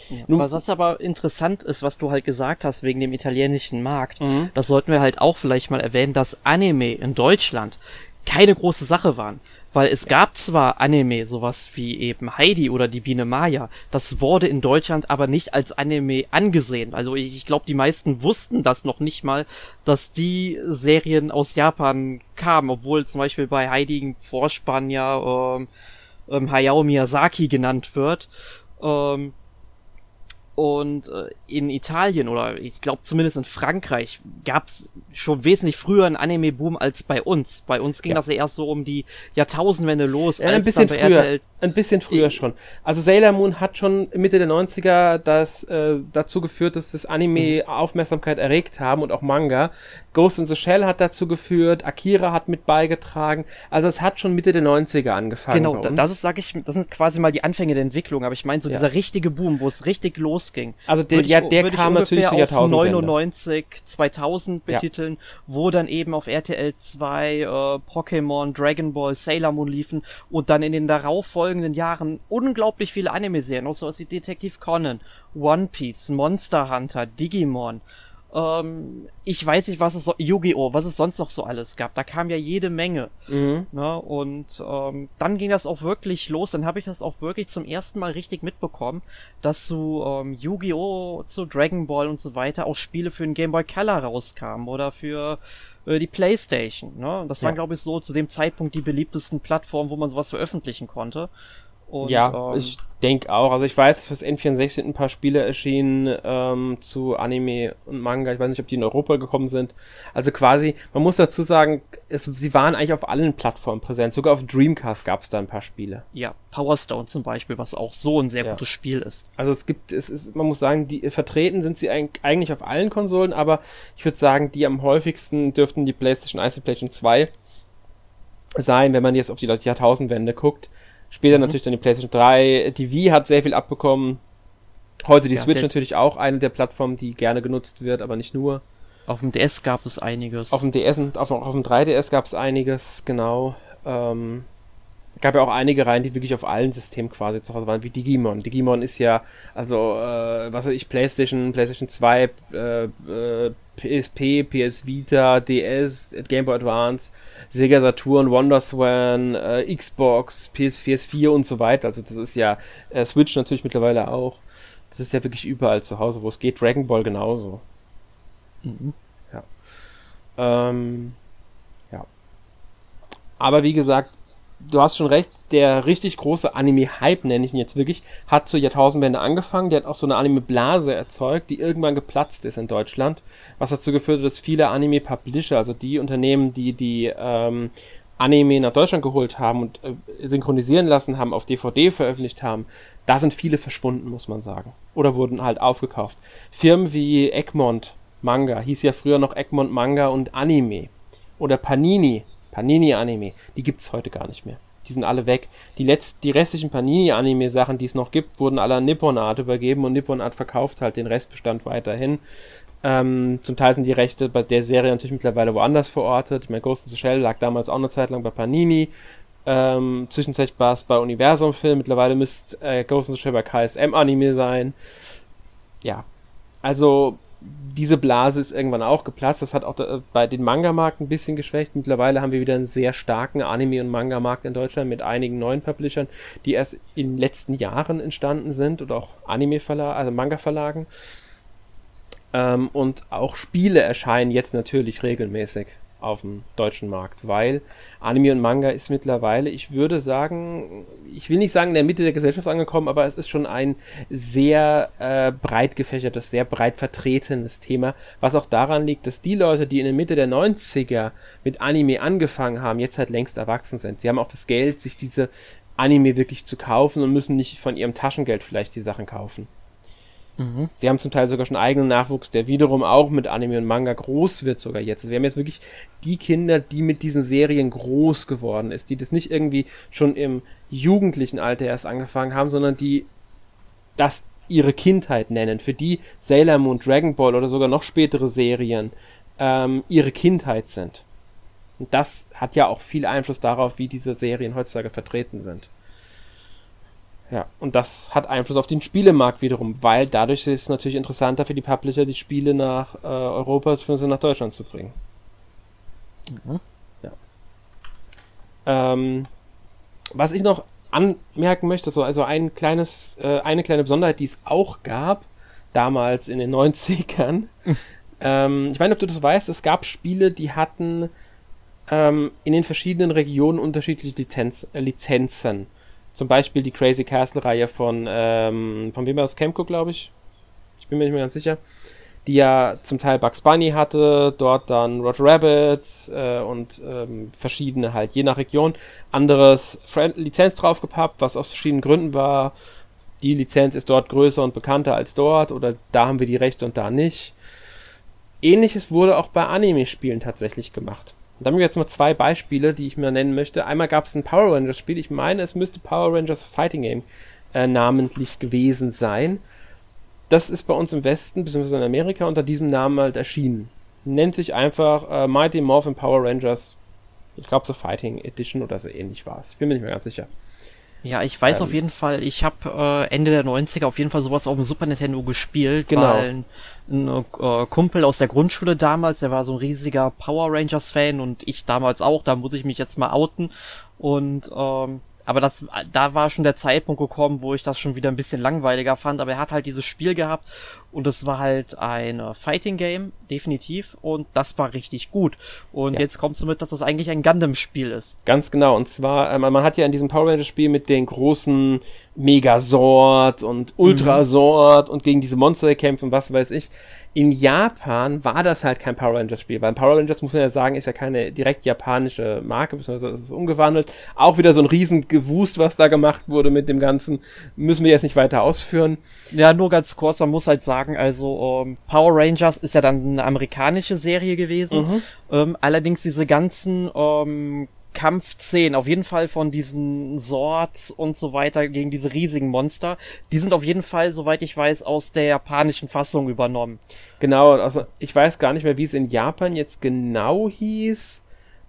Ja, Nun, was aber interessant ist, was du halt gesagt hast wegen dem italienischen Markt, mhm. das sollten wir halt auch vielleicht mal erwähnen, dass Anime in Deutschland keine große Sache waren. Weil es gab zwar Anime, sowas wie eben Heidi oder die Biene Maya, das wurde in Deutschland aber nicht als Anime angesehen. Also ich, ich glaube, die meisten wussten das noch nicht mal, dass die Serien aus Japan kamen, obwohl zum Beispiel bei Heidi im Vorspann ja ähm, ähm, Hayao Miyazaki genannt wird. Ähm, und äh, in Italien oder ich glaube zumindest in Frankreich gab es schon wesentlich früher einen Anime-Boom als bei uns. Bei uns ging ja. das ja erst so um die Jahrtausendwende los. Ja, ein bisschen früher. RTL ein bisschen früher schon. Also Sailor Moon hat schon Mitte der 90er das äh, dazu geführt, dass das Anime mhm. Aufmerksamkeit erregt haben und auch Manga. Ghost in the Shell hat dazu geführt, Akira hat mit beigetragen. Also es hat schon Mitte der 90er angefangen. Genau, das ist, sag ich, das sind quasi mal die Anfänge der Entwicklung, aber ich meine so ja. dieser richtige Boom, wo es richtig losging. Also der, ja, der kam natürlich auf 99, 2000 betiteln, ja. wo dann eben auf RTL 2 äh, Pokémon, Dragon Ball, Sailor Moon liefen und dann in den darauffolgenden Jahren unglaublich viele Anime-Serien, auch sowas wie Detective Conan, One Piece, Monster Hunter, Digimon, ähm, ich weiß nicht, was es so, Yu-Gi-Oh!, was es sonst noch so alles gab. Da kam ja jede Menge. Mhm. Ne? Und ähm, dann ging das auch wirklich los. Dann habe ich das auch wirklich zum ersten Mal richtig mitbekommen, dass zu ähm, Yu-Gi-Oh!, zu Dragon Ball und so weiter auch Spiele für den Game Boy Color rauskamen oder für äh, die Playstation. Ne? Das ja. waren, glaube ich, so zu dem Zeitpunkt die beliebtesten Plattformen, wo man sowas veröffentlichen konnte. Und, ja, ähm, ich denke auch. Also ich weiß, fürs N64 sind ein paar Spiele erschienen ähm, zu Anime und Manga. Ich weiß nicht, ob die in Europa gekommen sind. Also quasi, man muss dazu sagen, es, sie waren eigentlich auf allen Plattformen präsent. Sogar auf Dreamcast gab es da ein paar Spiele. Ja, Power Stone zum Beispiel, was auch so ein sehr ja. gutes Spiel ist. Also es gibt, es ist, man muss sagen, die vertreten sind sie eigentlich auf allen Konsolen, aber ich würde sagen, die am häufigsten dürften die PlayStation 1 und PlayStation 2 sein, wenn man jetzt auf die Jahrtausendwende guckt. Später mhm. natürlich dann die PlayStation 3. Die Wii hat sehr viel abbekommen. Heute die ja, Switch natürlich auch eine der Plattformen, die gerne genutzt wird, aber nicht nur. Auf dem DS gab es einiges. Auf dem DS und auf, auf dem 3DS gab es einiges, genau. Ähm, gab ja auch einige Reihen, die wirklich auf allen Systemen quasi zu Hause waren, wie Digimon. Digimon ist ja, also, äh, was weiß ich, PlayStation, PlayStation 2, äh, äh, PSP, PS Vita, DS, Game Boy Advance, Sega Saturn, WonderSwan, äh, Xbox, PS4, 4 und so weiter. Also das ist ja äh, Switch natürlich mittlerweile auch. Das ist ja wirklich überall zu Hause, wo es geht. Dragon Ball genauso. Mhm. Ja. Ähm, ja. Aber wie gesagt, du hast schon recht, der richtig große Anime-Hype, nenne ich ihn jetzt wirklich, hat zur Jahrtausendwende angefangen. Der hat auch so eine Anime-Blase erzeugt, die irgendwann geplatzt ist in Deutschland, was dazu geführt hat, dass viele Anime-Publisher, also die Unternehmen, die die ähm, Anime nach Deutschland geholt haben und äh, synchronisieren lassen haben, auf DVD veröffentlicht haben, da sind viele verschwunden, muss man sagen. Oder wurden halt aufgekauft. Firmen wie Egmont Manga, hieß ja früher noch Egmont Manga und Anime. Oder Panini, Panini-Anime, die gibt es heute gar nicht mehr. Die sind alle weg. Die, letzt, die restlichen Panini-Anime-Sachen, die es noch gibt, wurden alle an Nippon Art übergeben und Nippon Art verkauft halt den Restbestand weiterhin. Ähm, zum Teil sind die Rechte bei der Serie natürlich mittlerweile woanders verortet. Ich meine, Ghost in the Shell lag damals auch eine Zeit lang bei Panini. Ähm, zwischenzeitlich war es bei Universum Film. Mittlerweile müsste äh, Ghost in the Shell bei KSM Anime sein. Ja. Also diese Blase ist irgendwann auch geplatzt. Das hat auch bei den Manga-Markt ein bisschen geschwächt. Mittlerweile haben wir wieder einen sehr starken Anime- und Manga-Markt in Deutschland mit einigen neuen Publishern, die erst in den letzten Jahren entstanden sind oder auch Anime-Verlagen, also Manga-Verlagen. Ähm, und auch Spiele erscheinen jetzt natürlich regelmäßig auf dem deutschen Markt, weil Anime und Manga ist mittlerweile, ich würde sagen, ich will nicht sagen in der Mitte der Gesellschaft angekommen, aber es ist schon ein sehr äh, breit gefächertes, sehr breit vertretenes Thema, was auch daran liegt, dass die Leute, die in der Mitte der 90er mit Anime angefangen haben, jetzt halt längst erwachsen sind. Sie haben auch das Geld, sich diese Anime wirklich zu kaufen und müssen nicht von ihrem Taschengeld vielleicht die Sachen kaufen. Mhm. Sie haben zum Teil sogar schon eigenen Nachwuchs, der wiederum auch mit Anime und Manga groß wird sogar jetzt. Also wir haben jetzt wirklich die Kinder, die mit diesen Serien groß geworden ist, die das nicht irgendwie schon im jugendlichen Alter erst angefangen haben, sondern die das ihre Kindheit nennen, für die Sailor Moon, Dragon Ball oder sogar noch spätere Serien ähm, ihre Kindheit sind. Und das hat ja auch viel Einfluss darauf, wie diese Serien heutzutage vertreten sind. Ja, und das hat Einfluss auf den Spielemarkt wiederum, weil dadurch ist es natürlich interessanter für die Publisher, die Spiele nach äh, Europa bzw. nach Deutschland zu bringen. Mhm. Ja. Ähm, was ich noch anmerken möchte, so, also ein kleines, äh, eine kleine Besonderheit, die es auch gab, damals in den 90ern. ähm, ich weiß nicht, ob du das weißt, es gab Spiele, die hatten ähm, in den verschiedenen Regionen unterschiedliche Lizenz, äh, Lizenzen. Zum Beispiel die Crazy Castle-Reihe von, ähm, von wem war das? Camco, glaube ich. Ich bin mir nicht mehr ganz sicher. Die ja zum Teil Bugs Bunny hatte, dort dann Roger Rabbit äh, und ähm, verschiedene halt, je nach Region. Anderes Friend Lizenz draufgepappt, was aus verschiedenen Gründen war. Die Lizenz ist dort größer und bekannter als dort oder da haben wir die Rechte und da nicht. Ähnliches wurde auch bei Anime-Spielen tatsächlich gemacht. Da haben wir jetzt mal zwei Beispiele, die ich mir nennen möchte. Einmal gab es ein Power Rangers Spiel. Ich meine, es müsste Power Rangers Fighting Game äh, namentlich gewesen sein. Das ist bei uns im Westen, beziehungsweise in Amerika, unter diesem Namen halt erschienen. Nennt sich einfach äh, Mighty Morphin Power Rangers. Ich glaube, so Fighting Edition oder so ähnlich war es. Ich bin mir nicht mehr ganz sicher. Ja, ich weiß ähm, auf jeden Fall, ich habe äh, Ende der 90er auf jeden Fall sowas auf dem Super Nintendo gespielt, genau. weil ein, ein äh, Kumpel aus der Grundschule damals, der war so ein riesiger Power Rangers Fan und ich damals auch, da muss ich mich jetzt mal outen und ähm, aber das, da war schon der Zeitpunkt gekommen, wo ich das schon wieder ein bisschen langweiliger fand. Aber er hat halt dieses Spiel gehabt und es war halt ein äh, Fighting Game, definitiv. Und das war richtig gut. Und ja. jetzt kommst du mit, dass das eigentlich ein Gundam-Spiel ist. Ganz genau. Und zwar, äh, man hat ja in diesem Power Rangers-Spiel mit den großen Megasort und Ultrasort mhm. und gegen diese Monster kämpfen, was weiß ich in Japan war das halt kein Power Rangers Spiel, weil Power Rangers, muss man ja sagen, ist ja keine direkt japanische Marke, beziehungsweise es ist umgewandelt. Auch wieder so ein riesen Gewust, was da gemacht wurde mit dem Ganzen, müssen wir jetzt nicht weiter ausführen. Ja, nur ganz kurz, man muss halt sagen, also ähm, Power Rangers ist ja dann eine amerikanische Serie gewesen. Mhm. Ähm, allerdings diese ganzen ähm, Kampfszenen, auf jeden Fall von diesen Swords und so weiter gegen diese riesigen Monster, die sind auf jeden Fall, soweit ich weiß, aus der japanischen Fassung übernommen. Genau, also ich weiß gar nicht mehr, wie es in Japan jetzt genau hieß.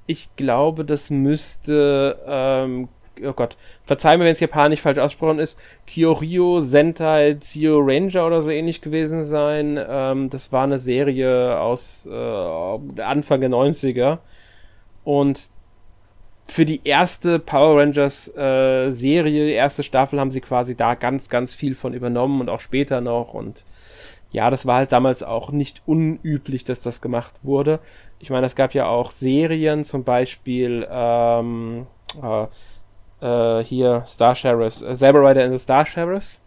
Ich glaube, das müsste, ähm, oh Gott, verzeih mir, wenn es japanisch falsch ausgesprochen ist, Kyoryo Sentai Zio Ranger oder so ähnlich gewesen sein. Ähm, das war eine Serie aus äh, Anfang der 90er. Und für die erste Power Rangers äh, Serie, erste Staffel, haben sie quasi da ganz, ganz viel von übernommen und auch später noch. Und ja, das war halt damals auch nicht unüblich, dass das gemacht wurde. Ich meine, es gab ja auch Serien, zum Beispiel ähm, äh, äh, hier Star Sheriffs, äh, Saber Rider in the Star Sheriffs,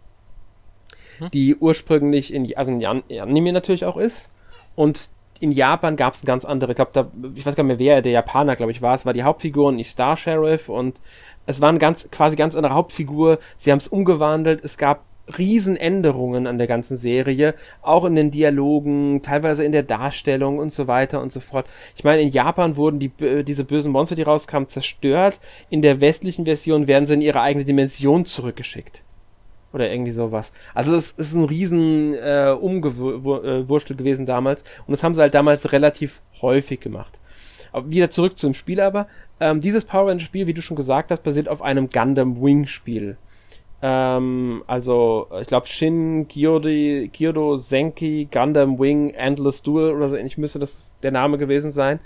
hm? die ursprünglich in, also in Anime natürlich auch ist. Und in Japan gab es ganz andere, ich glaube, da, ich weiß gar nicht mehr, wer der Japaner, glaube ich, war. Es war die Hauptfigur und nicht Star Sheriff und es war eine ganz, quasi ganz andere Hauptfigur. Sie haben es umgewandelt. Es gab Riesenänderungen an der ganzen Serie, auch in den Dialogen, teilweise in der Darstellung und so weiter und so fort. Ich meine, in Japan wurden die, diese bösen Monster, die rauskamen, zerstört. In der westlichen Version werden sie in ihre eigene Dimension zurückgeschickt. Oder irgendwie sowas. Also es ist ein riesen äh, Umgewurstel gewesen damals. Und das haben sie halt damals relativ häufig gemacht. Aber wieder zurück zum Spiel aber. Ähm, dieses Power Rangers Spiel, wie du schon gesagt hast, basiert auf einem Gundam Wing Spiel. Ähm, also, ich glaube, Shin Kyodo, Kyodo Senki Gundam Wing Endless Duel oder so ähnlich müsste das der Name gewesen sein.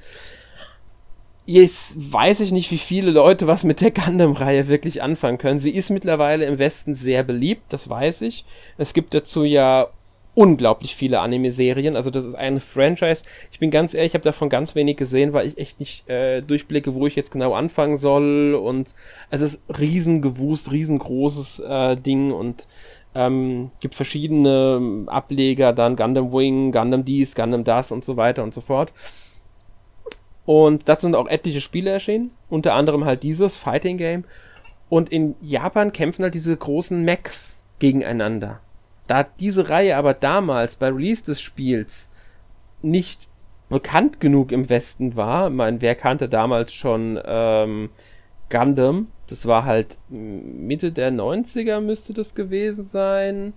Jetzt weiß ich nicht, wie viele Leute was mit der Gundam-Reihe wirklich anfangen können. Sie ist mittlerweile im Westen sehr beliebt, das weiß ich. Es gibt dazu ja unglaublich viele Anime-Serien. Also das ist ein Franchise. Ich bin ganz ehrlich, ich habe davon ganz wenig gesehen, weil ich echt nicht äh, durchblicke, wo ich jetzt genau anfangen soll. Und es ist riesengewust, riesengroßes äh, Ding und ähm, gibt verschiedene Ableger, dann Gundam Wing, Gundam dies, Gundam das und so weiter und so fort. Und dazu sind auch etliche Spiele erschienen, unter anderem halt dieses Fighting Game. Und in Japan kämpfen halt diese großen Mechs gegeneinander. Da diese Reihe aber damals bei Release des Spiels nicht bekannt genug im Westen war, ich meine, wer kannte damals schon ähm, Gundam? Das war halt Mitte der 90er müsste das gewesen sein.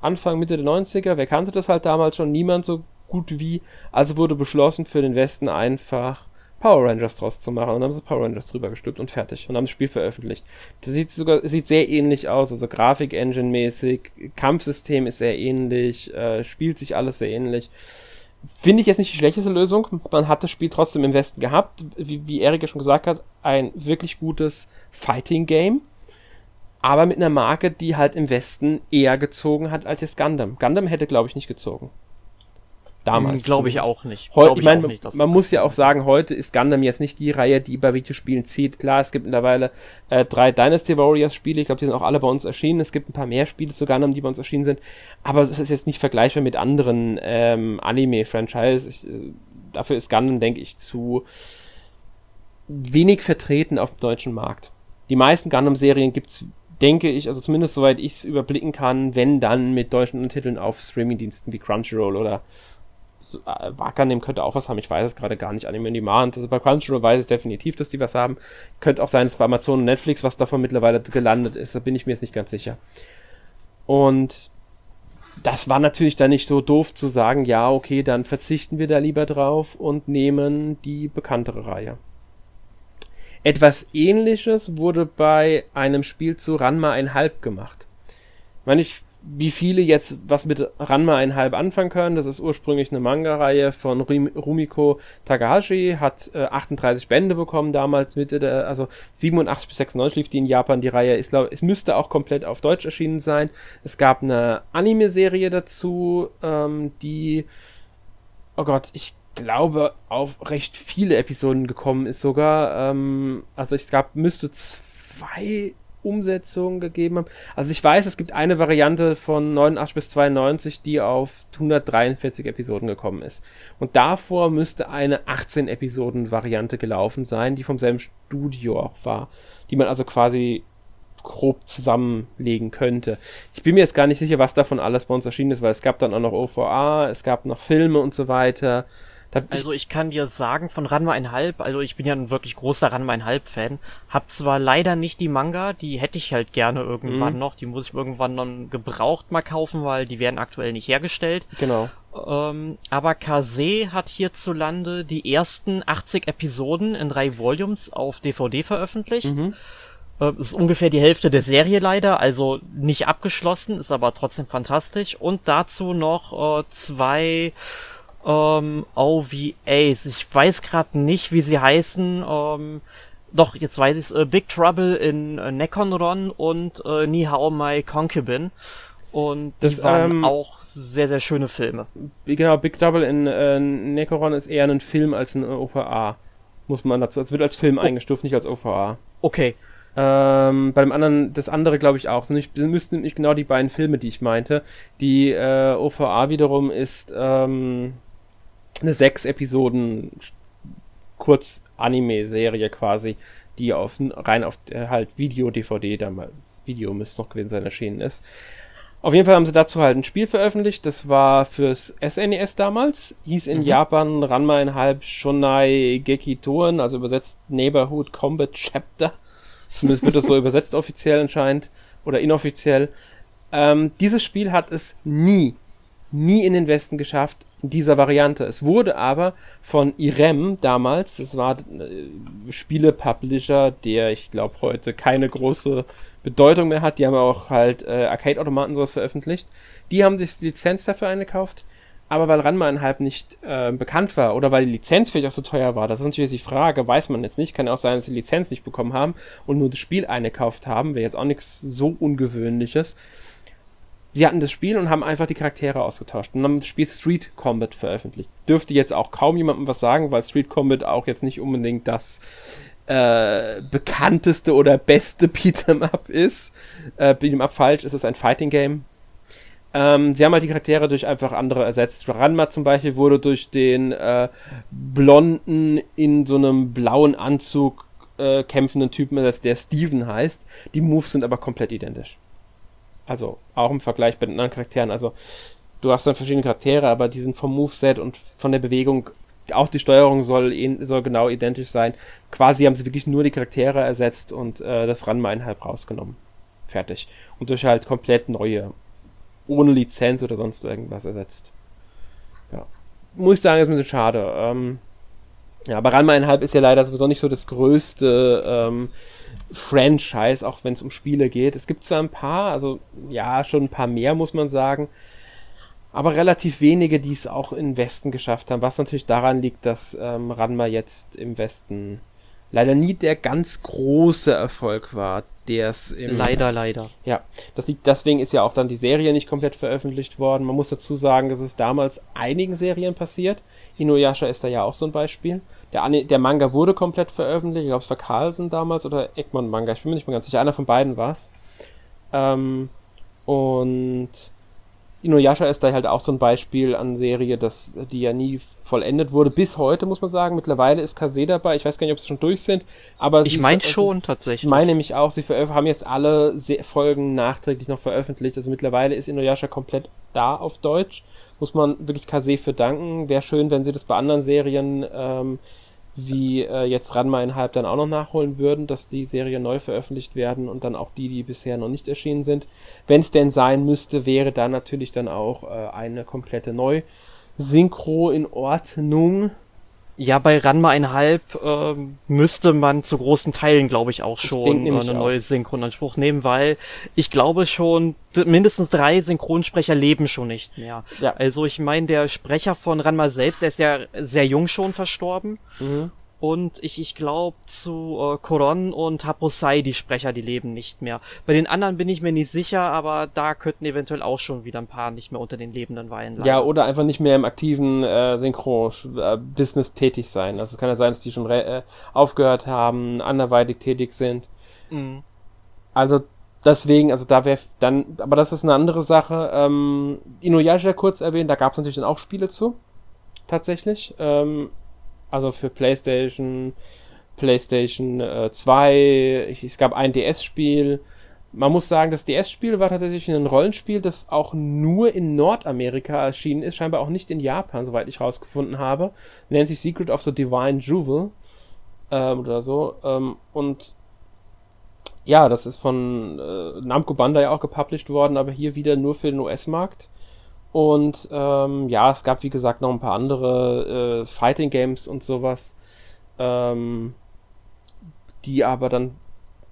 Anfang, Mitte der 90er. Wer kannte das halt damals schon? Niemand so gut wie. Also wurde beschlossen für den Westen einfach Power Rangers draus zu machen. Und dann haben sie Power Rangers drüber gestülpt und fertig. Und haben das Spiel veröffentlicht. Das sieht sogar, sieht sehr ähnlich aus, also Grafik-Engine-mäßig, Kampfsystem ist sehr ähnlich, äh, spielt sich alles sehr ähnlich. Finde ich jetzt nicht die schlechteste Lösung. Man hat das Spiel trotzdem im Westen gehabt. Wie, wie Erik ja schon gesagt hat, ein wirklich gutes Fighting-Game. Aber mit einer Marke, die halt im Westen eher gezogen hat als jetzt Gundam. Gundam hätte, glaube ich, nicht gezogen. Damals. Glaube ich auch nicht. Heute, ich meine, man, man muss ja auch sagen, heute ist Gundam jetzt nicht die Reihe, die bei Videospielen zieht. Klar, es gibt mittlerweile äh, drei Dynasty Warriors Spiele. Ich glaube, die sind auch alle bei uns erschienen. Es gibt ein paar mehr Spiele zu Gundam, die bei uns erschienen sind. Aber es ist jetzt nicht vergleichbar mit anderen ähm, Anime-Franchises. Äh, dafür ist Gundam, denke ich, zu wenig vertreten auf dem deutschen Markt. Die meisten Gundam-Serien gibt's denke ich, also zumindest soweit ich es überblicken kann, wenn dann mit deutschen Untertiteln auf Streamingdiensten wie Crunchyroll oder so, äh, Wakanim könnte auch was haben, ich weiß es gerade gar nicht, Anime on Demand. Also bei Crunchyroll weiß ich definitiv, dass die was haben. Könnte auch sein, dass bei Amazon und Netflix was davon mittlerweile gelandet ist, da bin ich mir jetzt nicht ganz sicher. Und das war natürlich dann nicht so doof zu sagen, ja, okay, dann verzichten wir da lieber drauf und nehmen die bekanntere Reihe. Etwas ähnliches wurde bei einem Spiel zu Ranma 1,5 gemacht. Ich meine, ich wie viele jetzt was mit Ranma einhalb anfangen können. Das ist ursprünglich eine Manga-Reihe von Rumiko Takahashi, hat äh, 38 Bände bekommen damals, Mitte der, also 87 bis 96 lief die in Japan. Die Reihe ist, glaube es müsste auch komplett auf Deutsch erschienen sein. Es gab eine Anime-Serie dazu, ähm, die, oh Gott, ich glaube, auf recht viele Episoden gekommen ist sogar. Ähm, also es gab, müsste zwei Umsetzung gegeben haben. Also ich weiß, es gibt eine Variante von 89 bis 92, die auf 143 Episoden gekommen ist. Und davor müsste eine 18 Episoden Variante gelaufen sein, die vom selben Studio auch war, die man also quasi grob zusammenlegen könnte. Ich bin mir jetzt gar nicht sicher, was davon alles bei uns erschienen ist, weil es gab dann auch noch OVA, es gab noch Filme und so weiter. Also ich kann dir sagen, von Ranma einhalb, also ich bin ja ein wirklich großer Ranma einhalb Fan, hab zwar leider nicht die Manga, die hätte ich halt gerne irgendwann mhm. noch, die muss ich irgendwann dann gebraucht mal kaufen, weil die werden aktuell nicht hergestellt. Genau. Ähm, aber Kase hat hierzulande die ersten 80 Episoden in drei Volumes auf DVD veröffentlicht. Mhm. Äh, ist ungefähr die Hälfte der Serie leider, also nicht abgeschlossen, ist aber trotzdem fantastisch. Und dazu noch äh, zwei ähm, OVAs. Ich weiß gerade nicht, wie sie heißen. Ähm, doch, jetzt weiß ich's. Äh, Big Trouble in äh, Nekonron und äh, Nihao My Concubine. Und das, die waren ähm, auch sehr, sehr schöne Filme. Genau, Big Trouble in äh, Nekoron ist eher ein Film als ein OVA. Muss man dazu. Es wird als Film oh. eingestuft, nicht als OVA. Okay. Ähm, bei dem anderen, das andere glaube ich auch. Nicht, müssten nicht genau die beiden Filme, die ich meinte. Die äh, OVA wiederum ist ähm, eine sechs Episoden Kurz-Anime-Serie quasi, die auf, rein auf äh, halt Video-DVD damals, Video müsste noch gewesen sein, erschienen ist. Auf jeden Fall haben sie dazu halt ein Spiel veröffentlicht, das war fürs SNES e damals, hieß in mhm. Japan Ranma einhalb Shonai Gekitoren, also übersetzt Neighborhood Combat Chapter. Zumindest wird das so übersetzt offiziell anscheinend oder inoffiziell. Ähm, dieses Spiel hat es nie, nie in den Westen geschafft, in dieser Variante. Es wurde aber von Irem damals, das war äh, Spiele-Publisher, der ich glaube heute keine große Bedeutung mehr hat. Die haben auch halt äh, Arcade-Automaten sowas veröffentlicht. Die haben sich die Lizenz dafür eingekauft. Aber weil Ranma einhalb nicht äh, bekannt war oder weil die Lizenz vielleicht auch so teuer war, das ist natürlich die Frage, weiß man jetzt nicht. Kann auch sein, dass sie die Lizenz nicht bekommen haben und nur das Spiel eingekauft haben. Wäre jetzt auch nichts so Ungewöhnliches sie hatten das Spiel und haben einfach die Charaktere ausgetauscht und haben das Spiel Street Combat veröffentlicht. Dürfte jetzt auch kaum jemandem was sagen, weil Street Combat auch jetzt nicht unbedingt das äh, bekannteste oder beste Beat'em Up ist. Äh, Beat'em Up falsch, es ist ein Fighting Game. Ähm, sie haben halt die Charaktere durch einfach andere ersetzt. Ranma zum Beispiel wurde durch den äh, blonden, in so einem blauen Anzug äh, kämpfenden Typen ersetzt, der Steven heißt. Die Moves sind aber komplett identisch. Also auch im Vergleich bei den anderen Charakteren. Also du hast dann verschiedene Charaktere, aber die sind vom Moveset und von der Bewegung, auch die Steuerung soll, soll genau identisch sein. Quasi haben sie wirklich nur die Charaktere ersetzt und äh, das Ranma einhalb rausgenommen. Fertig. Und durch halt komplett neue, ohne Lizenz oder sonst irgendwas ersetzt. Ja. Muss ich sagen, ist ein bisschen schade. Ähm, ja, aber Ranma einhalb ist ja leider sowieso nicht so das größte ähm, Franchise, auch wenn es um Spiele geht. Es gibt zwar ein paar, also ja, schon ein paar mehr, muss man sagen, aber relativ wenige, die es auch im Westen geschafft haben, was natürlich daran liegt, dass ähm, Ranma jetzt im Westen leider nie der ganz große Erfolg war, der es im Leider, leider. Ja, das liegt, deswegen ist ja auch dann die Serie nicht komplett veröffentlicht worden. Man muss dazu sagen, dass es damals einigen Serien passiert. Inuyasha ist da ja auch so ein Beispiel. Der, der Manga wurde komplett veröffentlicht. Ich glaube, es war Carlsen damals oder Egmont Manga. Ich bin mir nicht mehr ganz sicher. Einer von beiden war es. Ähm, und Inuyasha ist da halt auch so ein Beispiel an Serie, dass die ja nie vollendet wurde. Bis heute, muss man sagen. Mittlerweile ist Kase dabei. Ich weiß gar nicht, ob sie schon durch sind. Aber ich meine schon, tatsächlich. Ich meine nämlich auch, sie haben jetzt alle Se Folgen nachträglich noch veröffentlicht. Also mittlerweile ist Inuyasha komplett da auf Deutsch. Muss man wirklich Kase für danken. Wäre schön, wenn sie das bei anderen Serien ähm, wie äh, jetzt Ranma einhalb dann auch noch nachholen würden, dass die Serien neu veröffentlicht werden und dann auch die, die bisher noch nicht erschienen sind. Wenn es denn sein müsste, wäre da natürlich dann auch äh, eine komplette Neu-Synchro in Ordnung. Ja, bei Ranma einhalb äh, müsste man zu großen Teilen, glaube ich, auch schon ich eine neue Synchronanspruch nehmen, weil ich glaube schon, mindestens drei Synchronsprecher leben schon nicht mehr. Ja. Also ich meine, der Sprecher von Ranma selbst, der ist ja sehr jung schon verstorben. Mhm. Und ich, ich glaube, zu äh, Koron und Haposai, die Sprecher, die leben nicht mehr. Bei den anderen bin ich mir nicht sicher, aber da könnten eventuell auch schon wieder ein paar nicht mehr unter den Lebenden weilen. Ja, oder einfach nicht mehr im aktiven äh, Synchro-Business äh, tätig sein. Also es kann ja sein, dass die schon äh, aufgehört haben, anderweitig tätig sind. Mhm. Also deswegen, also da wäre dann, aber das ist eine andere Sache. Ähm, Inuyasha kurz erwähnt, da gab es natürlich dann auch Spiele zu. Tatsächlich. Ähm, also für PlayStation, PlayStation äh, 2, ich, es gab ein DS-Spiel, Man muss sagen, das DS-Spiel war tatsächlich ein Rollenspiel, das auch nur in Nordamerika erschienen ist, scheinbar auch nicht in Japan, soweit ich rausgefunden habe. Nennt sich Secret of the Divine Jewel ähm, oder so. Ähm, und ja, das ist von äh, Namco Bandai auch gepublished worden, aber hier wieder nur für den US-Markt. Und ähm, ja, es gab wie gesagt noch ein paar andere äh, Fighting Games und sowas, ähm, die aber dann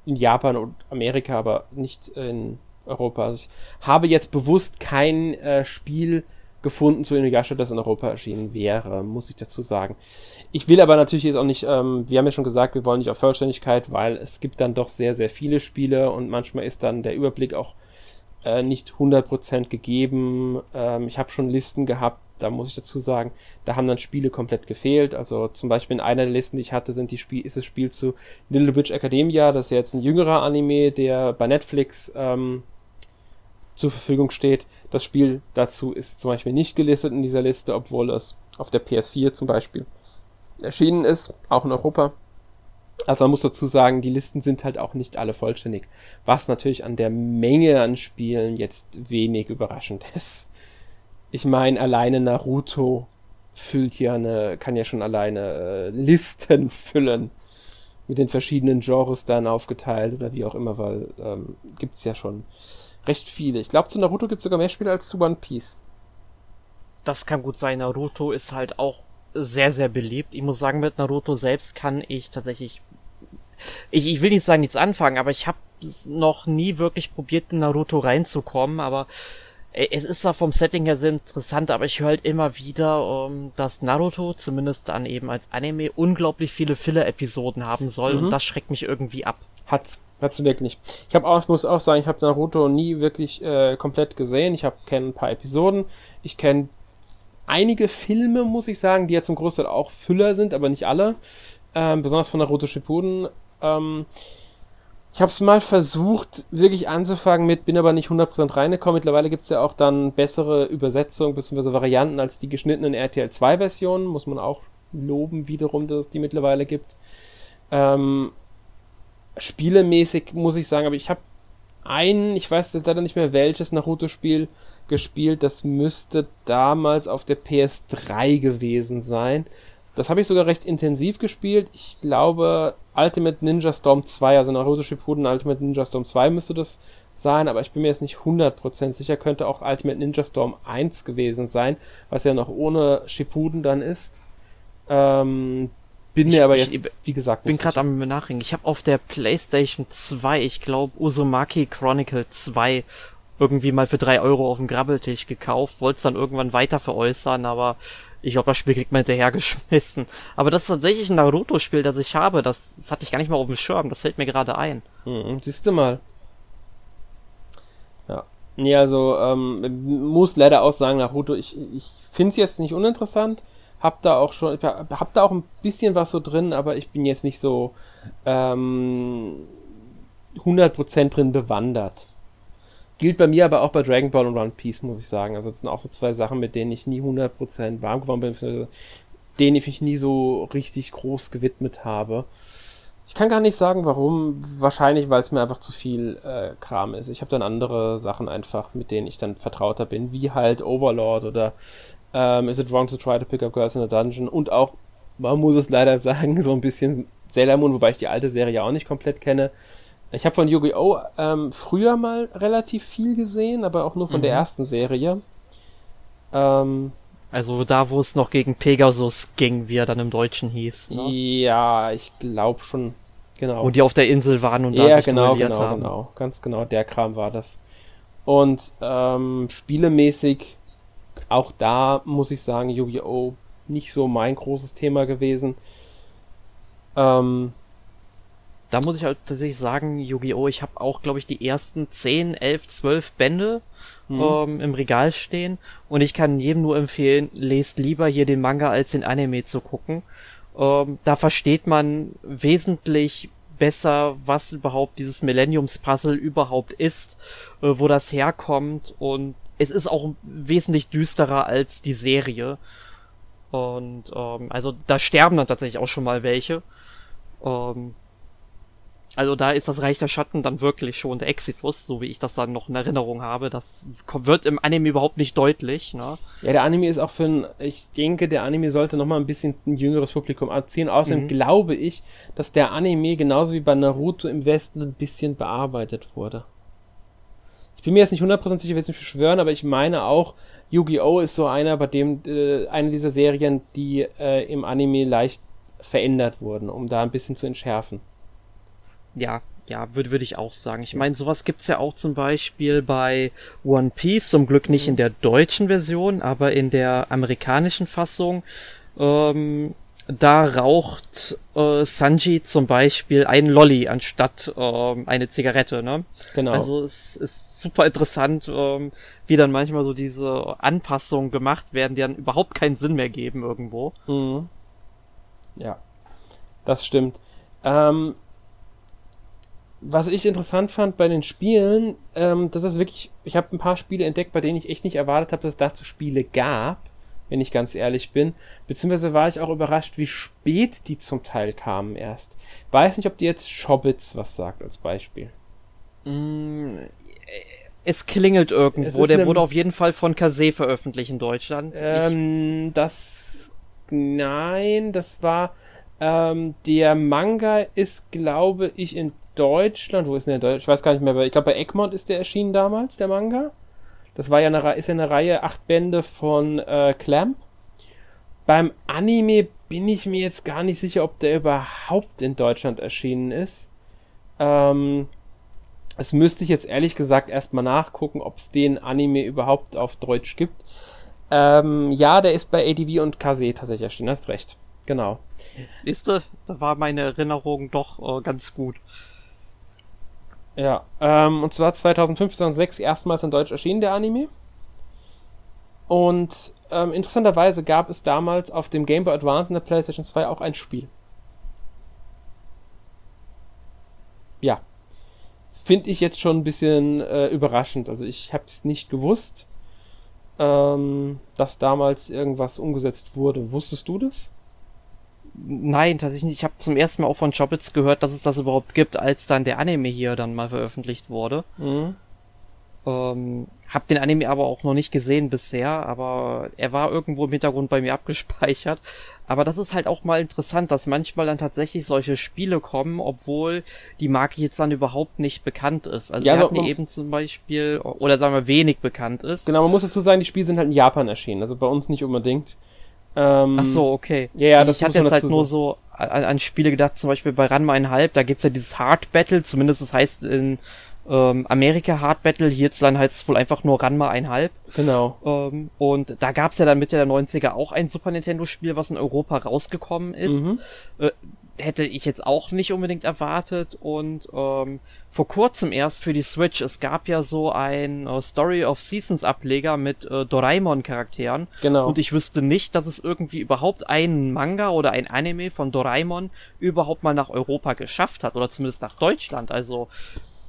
in Japan und Amerika, aber nicht in Europa. Also ich habe jetzt bewusst kein äh, Spiel gefunden zu Inuyasha, das in Europa erschienen wäre, muss ich dazu sagen. Ich will aber natürlich jetzt auch nicht, ähm, wir haben ja schon gesagt, wir wollen nicht auf Vollständigkeit, weil es gibt dann doch sehr, sehr viele Spiele und manchmal ist dann der Überblick auch äh, nicht 100% gegeben. Ähm, ich habe schon Listen gehabt, da muss ich dazu sagen, da haben dann Spiele komplett gefehlt. Also zum Beispiel in einer der Listen, die ich hatte, sind die Spiel, ist das Spiel zu Little Witch Academia. Das ist jetzt ein jüngerer Anime, der bei Netflix ähm, zur Verfügung steht. Das Spiel dazu ist zum Beispiel nicht gelistet in dieser Liste, obwohl es auf der PS4 zum Beispiel erschienen ist, auch in Europa. Also man muss dazu sagen, die Listen sind halt auch nicht alle vollständig, was natürlich an der Menge an Spielen jetzt wenig überraschend ist. Ich meine, alleine Naruto füllt ja eine, kann ja schon alleine äh, Listen füllen mit den verschiedenen Genres dann aufgeteilt oder wie auch immer, weil ähm, gibt's ja schon recht viele. Ich glaube, zu Naruto gibt's sogar mehr Spiele als zu One Piece. Das kann gut sein. Naruto ist halt auch sehr, sehr beliebt. Ich muss sagen, mit Naruto selbst kann ich tatsächlich ich, ich will nicht sagen nichts anfangen, aber ich habe noch nie wirklich probiert, in Naruto reinzukommen, aber äh, es ist zwar vom Setting her sehr interessant, aber ich höre halt immer wieder, um, ähm, dass Naruto, zumindest dann eben als Anime, unglaublich viele Filler-Episoden haben soll mhm. und das schreckt mich irgendwie ab. Hat's. Hat's wirklich. Ich habe auch, muss auch sagen, ich habe Naruto nie wirklich äh, komplett gesehen. Ich habe kenne ein paar Episoden. Ich kenne einige Filme, muss ich sagen, die ja zum Großteil auch Füller sind, aber nicht alle. Ähm, besonders von Naruto Shippuden ähm, ich habe es mal versucht, wirklich anzufangen mit, bin aber nicht 100% reingekommen. Mittlerweile gibt es ja auch dann bessere Übersetzungen bzw. Varianten als die geschnittenen RTL 2 Versionen. Muss man auch loben wiederum, dass es die mittlerweile gibt. Ähm, spielemäßig muss ich sagen, aber ich habe ein, ich weiß jetzt leider nicht mehr welches Naruto-Spiel gespielt. Das müsste damals auf der PS3 gewesen sein. Das habe ich sogar recht intensiv gespielt. Ich glaube, Ultimate Ninja Storm 2, also Naruto Shippuden Ultimate Ninja Storm 2 müsste das sein, aber ich bin mir jetzt nicht 100% sicher, könnte auch Ultimate Ninja Storm 1 gewesen sein, was ja noch ohne Shippuden dann ist. Ähm, bin mir aber jetzt, ich, wie gesagt, bin gerade am Nachdenken. Ich habe auf der PlayStation 2, ich glaube, Uzumaki Chronicle 2 irgendwie mal für drei Euro auf dem Grabbeltisch gekauft, wollte es dann irgendwann weiter veräußern, aber ich glaube, das Spiel kriegt man hinterhergeschmissen. Aber das ist tatsächlich ein Naruto-Spiel, das ich habe. Das, das hatte ich gar nicht mal auf dem Schirm. Das fällt mir gerade ein. Hm, siehst du mal. Ja. Nee, also, ähm, muss leider auch sagen, Naruto, ich, ich finde es jetzt nicht uninteressant. Hab da auch schon, hab da auch ein bisschen was so drin, aber ich bin jetzt nicht so ähm, 100% drin bewandert. Gilt bei mir aber auch bei Dragon Ball und One Piece, muss ich sagen. Also das sind auch so zwei Sachen, mit denen ich nie 100% warm geworden bin, denen ich mich nie so richtig groß gewidmet habe. Ich kann gar nicht sagen, warum. Wahrscheinlich, weil es mir einfach zu viel äh, Kram ist. Ich habe dann andere Sachen einfach, mit denen ich dann vertrauter bin, wie halt Overlord oder ähm, Is It Wrong to Try to Pick Up Girls in a Dungeon und auch, man muss es leider sagen, so ein bisschen Sailor Moon, wobei ich die alte Serie auch nicht komplett kenne. Ich habe von Yu-Gi-Oh! Ähm, früher mal relativ viel gesehen, aber auch nur von mhm. der ersten Serie. Ähm, also da, wo es noch gegen Pegasus ging, wie er dann im Deutschen hieß. Ne? Ja, ich glaube schon. Genau. Und die auf der Insel waren und da ja, sich genau, genau, haben. genau, ganz genau, der Kram war das. Und ähm, spielemäßig, auch da muss ich sagen, Yu-Gi-Oh! nicht so mein großes Thema gewesen. Ähm, da muss ich halt tatsächlich sagen, Yu-Gi-Oh! Ich habe auch, glaube ich, die ersten 10, 11, 12 Bände mhm. ähm, im Regal stehen und ich kann jedem nur empfehlen, lest lieber hier den Manga als den Anime zu gucken. Ähm, da versteht man wesentlich besser, was überhaupt dieses Millenniums-Puzzle überhaupt ist, äh, wo das herkommt und es ist auch wesentlich düsterer als die Serie. Und ähm, also da sterben dann tatsächlich auch schon mal welche. Ähm, Also da ist das Reich der Schatten dann wirklich schon der Exitus, so wie ich das dann noch in Erinnerung habe. Das wird im Anime überhaupt nicht deutlich. Ne? Ja, der Anime ist auch für ein, ich denke, der Anime sollte noch mal ein bisschen ein jüngeres Publikum anziehen. Außerdem mhm. glaube ich, dass der Anime genauso wie bei Naruto im Westen ein bisschen bearbeitet wurde. Ich bin mir jetzt nicht hundertprozentig sicher, ich will jetzt nicht beschwören, aber ich meine auch, Yu-Gi-Oh! ist so einer, bei dem äh, eine dieser Serien, die äh, im Anime leicht verändert wurden, um da ein bisschen zu entschärfen. Ja, ja, würde würd ich auch sagen. Ich meine, sowas gibt's ja auch zum Beispiel bei One Piece, zum Glück nicht in der deutschen Version, aber in der amerikanischen Fassung. Ähm, da raucht äh, Sanji zum Beispiel einen Lolly anstatt äh, eine Zigarette, ne? Genau. Also es ist super interessant, ähm, wie dann manchmal so diese Anpassungen gemacht werden, die dann überhaupt keinen Sinn mehr geben irgendwo. Mhm. Ja, das stimmt. Ähm, was ich interessant fand bei den Spielen, ähm, dass es wirklich, ich habe ein paar Spiele entdeckt, bei denen ich echt nicht erwartet habe, dass es dazu Spiele gab, wenn ich ganz ehrlich bin. Beziehungsweise war ich auch überrascht, wie spät die zum Teil kamen erst. Weiß nicht, ob dir jetzt Schobbits was sagt als Beispiel. Mm, es klingelt irgendwo. Der wurde auf jeden Fall von Kase veröffentlicht in Deutschland. Ähm, das. Nein, das war. Ähm, der Manga ist, glaube ich, in Deutschland, wo ist denn der Deutsch? Ich weiß gar nicht mehr, ich glaube bei Egmont ist der erschienen damals, der Manga. Das war ja eine, ist ja eine Reihe, acht Bände von äh, Clamp. Beim Anime bin ich mir jetzt gar nicht sicher, ob der überhaupt in Deutschland erschienen ist. Ähm, es müsste ich jetzt ehrlich gesagt erstmal nachgucken, ob es den Anime überhaupt auf Deutsch gibt. Ähm, ja, der ist bei ADV und Kase tatsächlich erschienen, hast recht. Genau. Ist da war meine Erinnerung doch äh, ganz gut. Ja, ähm, und zwar 2005, 2006 erstmals in Deutsch erschienen, der Anime. Und ähm, interessanterweise gab es damals auf dem Game Boy Advance in der PlayStation 2 auch ein Spiel. Ja. Finde ich jetzt schon ein bisschen äh, überraschend. Also ich habe es nicht gewusst, ähm, dass damals irgendwas umgesetzt wurde. Wusstest du das? Nein, tatsächlich nicht. Ich habe zum ersten Mal auch von Chobits gehört, dass es das überhaupt gibt, als dann der Anime hier dann mal veröffentlicht wurde. Mhm. Ähm, hab den Anime aber auch noch nicht gesehen bisher, aber er war irgendwo im Hintergrund bei mir abgespeichert. Aber das ist halt auch mal interessant, dass manchmal dann tatsächlich solche Spiele kommen, obwohl die Marke jetzt dann überhaupt nicht bekannt ist. Also ja, wir also hatten eben zum Beispiel, oder sagen wir wenig bekannt ist. Genau, man muss dazu sagen, die Spiele sind halt in Japan erschienen, also bei uns nicht unbedingt. Ähm, Ach so, okay. Ja, ja das Ich hatte jetzt halt nur so an, an Spiele gedacht, zum Beispiel bei Ranma einhalb, da gibt's ja dieses Hard Battle, zumindest das heißt in ähm, Amerika Hard Battle, hierzulande heißt es wohl einfach nur Ranma einhalb. Genau. Ähm, und da gab's ja dann Mitte der 90er auch ein Super Nintendo Spiel, was in Europa rausgekommen ist. Mhm. Äh, hätte ich jetzt auch nicht unbedingt erwartet und ähm, vor kurzem erst für die Switch, es gab ja so ein äh, Story of Seasons Ableger mit äh, Doraemon Charakteren genau. und ich wüsste nicht, dass es irgendwie überhaupt einen Manga oder ein Anime von Doraemon überhaupt mal nach Europa geschafft hat oder zumindest nach Deutschland, also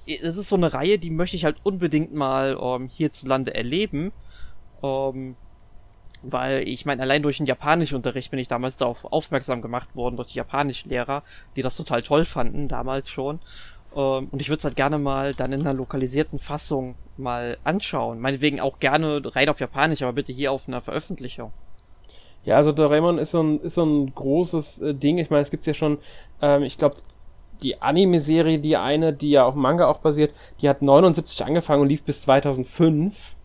es ist so eine Reihe, die möchte ich halt unbedingt mal ähm, hierzulande erleben. Ähm, weil ich meine, allein durch den Japanischunterricht bin ich damals darauf aufmerksam gemacht worden, durch die Japanischlehrer, die das total toll fanden, damals schon. Ähm, und ich würde es halt gerne mal dann in einer lokalisierten Fassung mal anschauen. Meinetwegen auch gerne rein auf Japanisch, aber bitte hier auf einer Veröffentlichung. Ja, also Doraemon ist so ein, ist so ein großes äh, Ding. Ich meine, es gibt ja schon, ähm, ich glaube, die Anime-Serie, die eine, die ja auf Manga auch basiert, die hat 79 angefangen und lief bis 2005.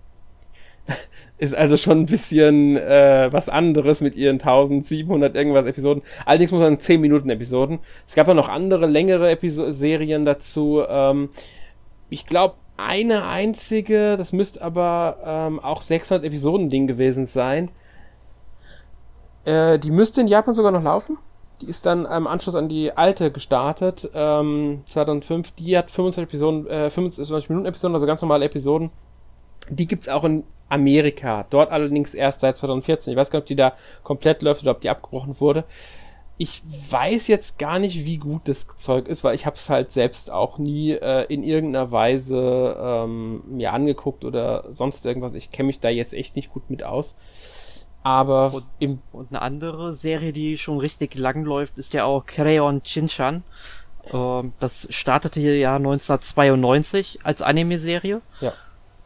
ist also schon ein bisschen äh, was anderes mit ihren 1700 irgendwas Episoden. Allerdings muss man 10 Minuten Episoden. Es gab ja noch andere längere Episo Serien dazu. Ähm, ich glaube, eine einzige, das müsste aber ähm, auch 600 Episoden Ding gewesen sein. Äh, die müsste in Japan sogar noch laufen. Die ist dann im Anschluss an die alte gestartet, ähm, 2005. Die hat 25 Episoden, äh, 25 Minuten Episoden, also ganz normale Episoden. Die gibt's auch in Amerika. Dort allerdings erst seit 2014. Ich weiß gar nicht, ob die da komplett läuft oder ob die abgebrochen wurde. Ich weiß jetzt gar nicht, wie gut das Zeug ist, weil ich habe es halt selbst auch nie äh, in irgendeiner Weise ähm, mir angeguckt oder sonst irgendwas. Ich kenne mich da jetzt echt nicht gut mit aus. Aber und, und eine andere Serie, die schon richtig lang läuft, ist ja auch Crayon Chinchan. Ähm, das startete hier ja 1992 als Anime-Serie. Ja.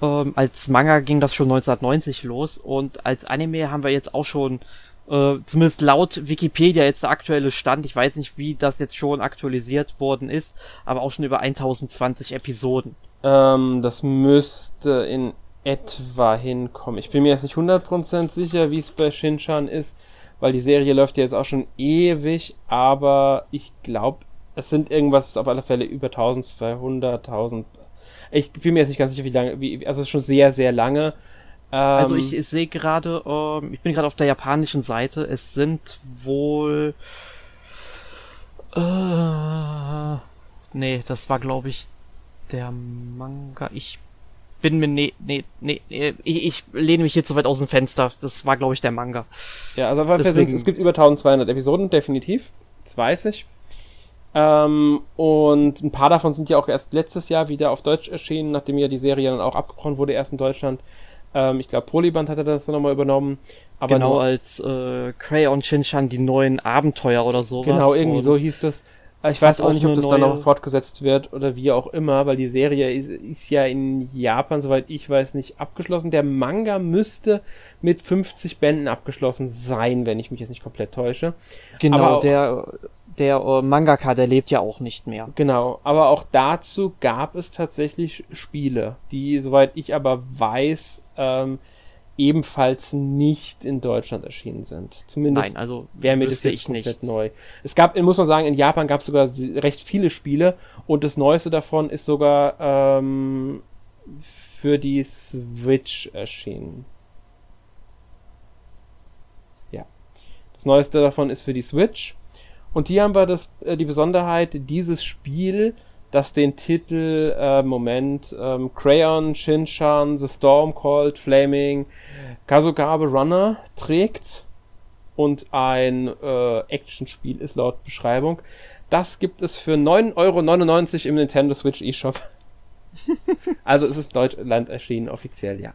Ähm, als Manga ging das schon 1990 los und als Anime haben wir jetzt auch schon äh, zumindest laut Wikipedia jetzt der aktuelle Stand, ich weiß nicht, wie das jetzt schon aktualisiert worden ist, aber auch schon über 1020 Episoden. Ähm, das müsste in etwa hinkommen. Ich bin mir jetzt nicht 100% sicher, wie es bei Shinchan ist, weil die Serie läuft ja jetzt auch schon ewig, aber ich glaube, es sind irgendwas auf alle Fälle über 1200, 1000. Ich bin mir jetzt nicht ganz sicher, wie lange, wie, also schon sehr, sehr lange. also ich, ich sehe gerade, ähm, ich bin gerade auf der japanischen Seite, es sind wohl. Äh, nee, das war glaube ich der Manga. Ich bin mir nee, nee, nee, nee ich, ich lehne mich hier zu weit aus dem Fenster. Das war glaube ich der Manga. Ja, also Deswegen, es gibt über 1200 Episoden, definitiv. Das weiß ich. Ähm, und ein paar davon sind ja auch erst letztes Jahr wieder auf Deutsch erschienen, nachdem ja die Serie dann auch abgebrochen wurde, erst in Deutschland. Ähm, ich glaube, Polyband hatte das dann nochmal übernommen. Aber genau, nur, als äh, Crayon Shinchan die neuen Abenteuer oder sowas. Genau, irgendwie so hieß das. Äh, ich weiß auch nicht, ob das dann noch fortgesetzt wird oder wie auch immer, weil die Serie ist, ist, ja in Japan, soweit ich weiß, nicht abgeschlossen. Der Manga müsste mit 50 Bänden abgeschlossen sein, wenn ich mich jetzt nicht komplett täusche. Genau, der der äh, Mangaka, der lebt ja auch nicht mehr. Genau, aber auch dazu gab es tatsächlich Spiele, die, soweit ich aber weiß, ähm, ebenfalls nicht in Deutschland erschienen sind. Zumindest Nein, also wäre mir das jetzt komplett nicht. neu. Es gab, muss man sagen, in Japan gab es sogar recht viele Spiele und das neueste davon ist sogar ähm, für die Switch erschienen. Ja. Das neueste davon ist für die Switch und hier haben wir das, äh, die Besonderheit, dieses Spiel, das den Titel, äh, Moment, ähm, Crayon, Shinshan, The Storm Called, Flaming, Kazugabe Runner trägt und ein äh, Actionspiel ist laut Beschreibung. Das gibt es für 9,99 Euro im Nintendo Switch eShop. also es ist Deutschland erschienen, offiziell, ja.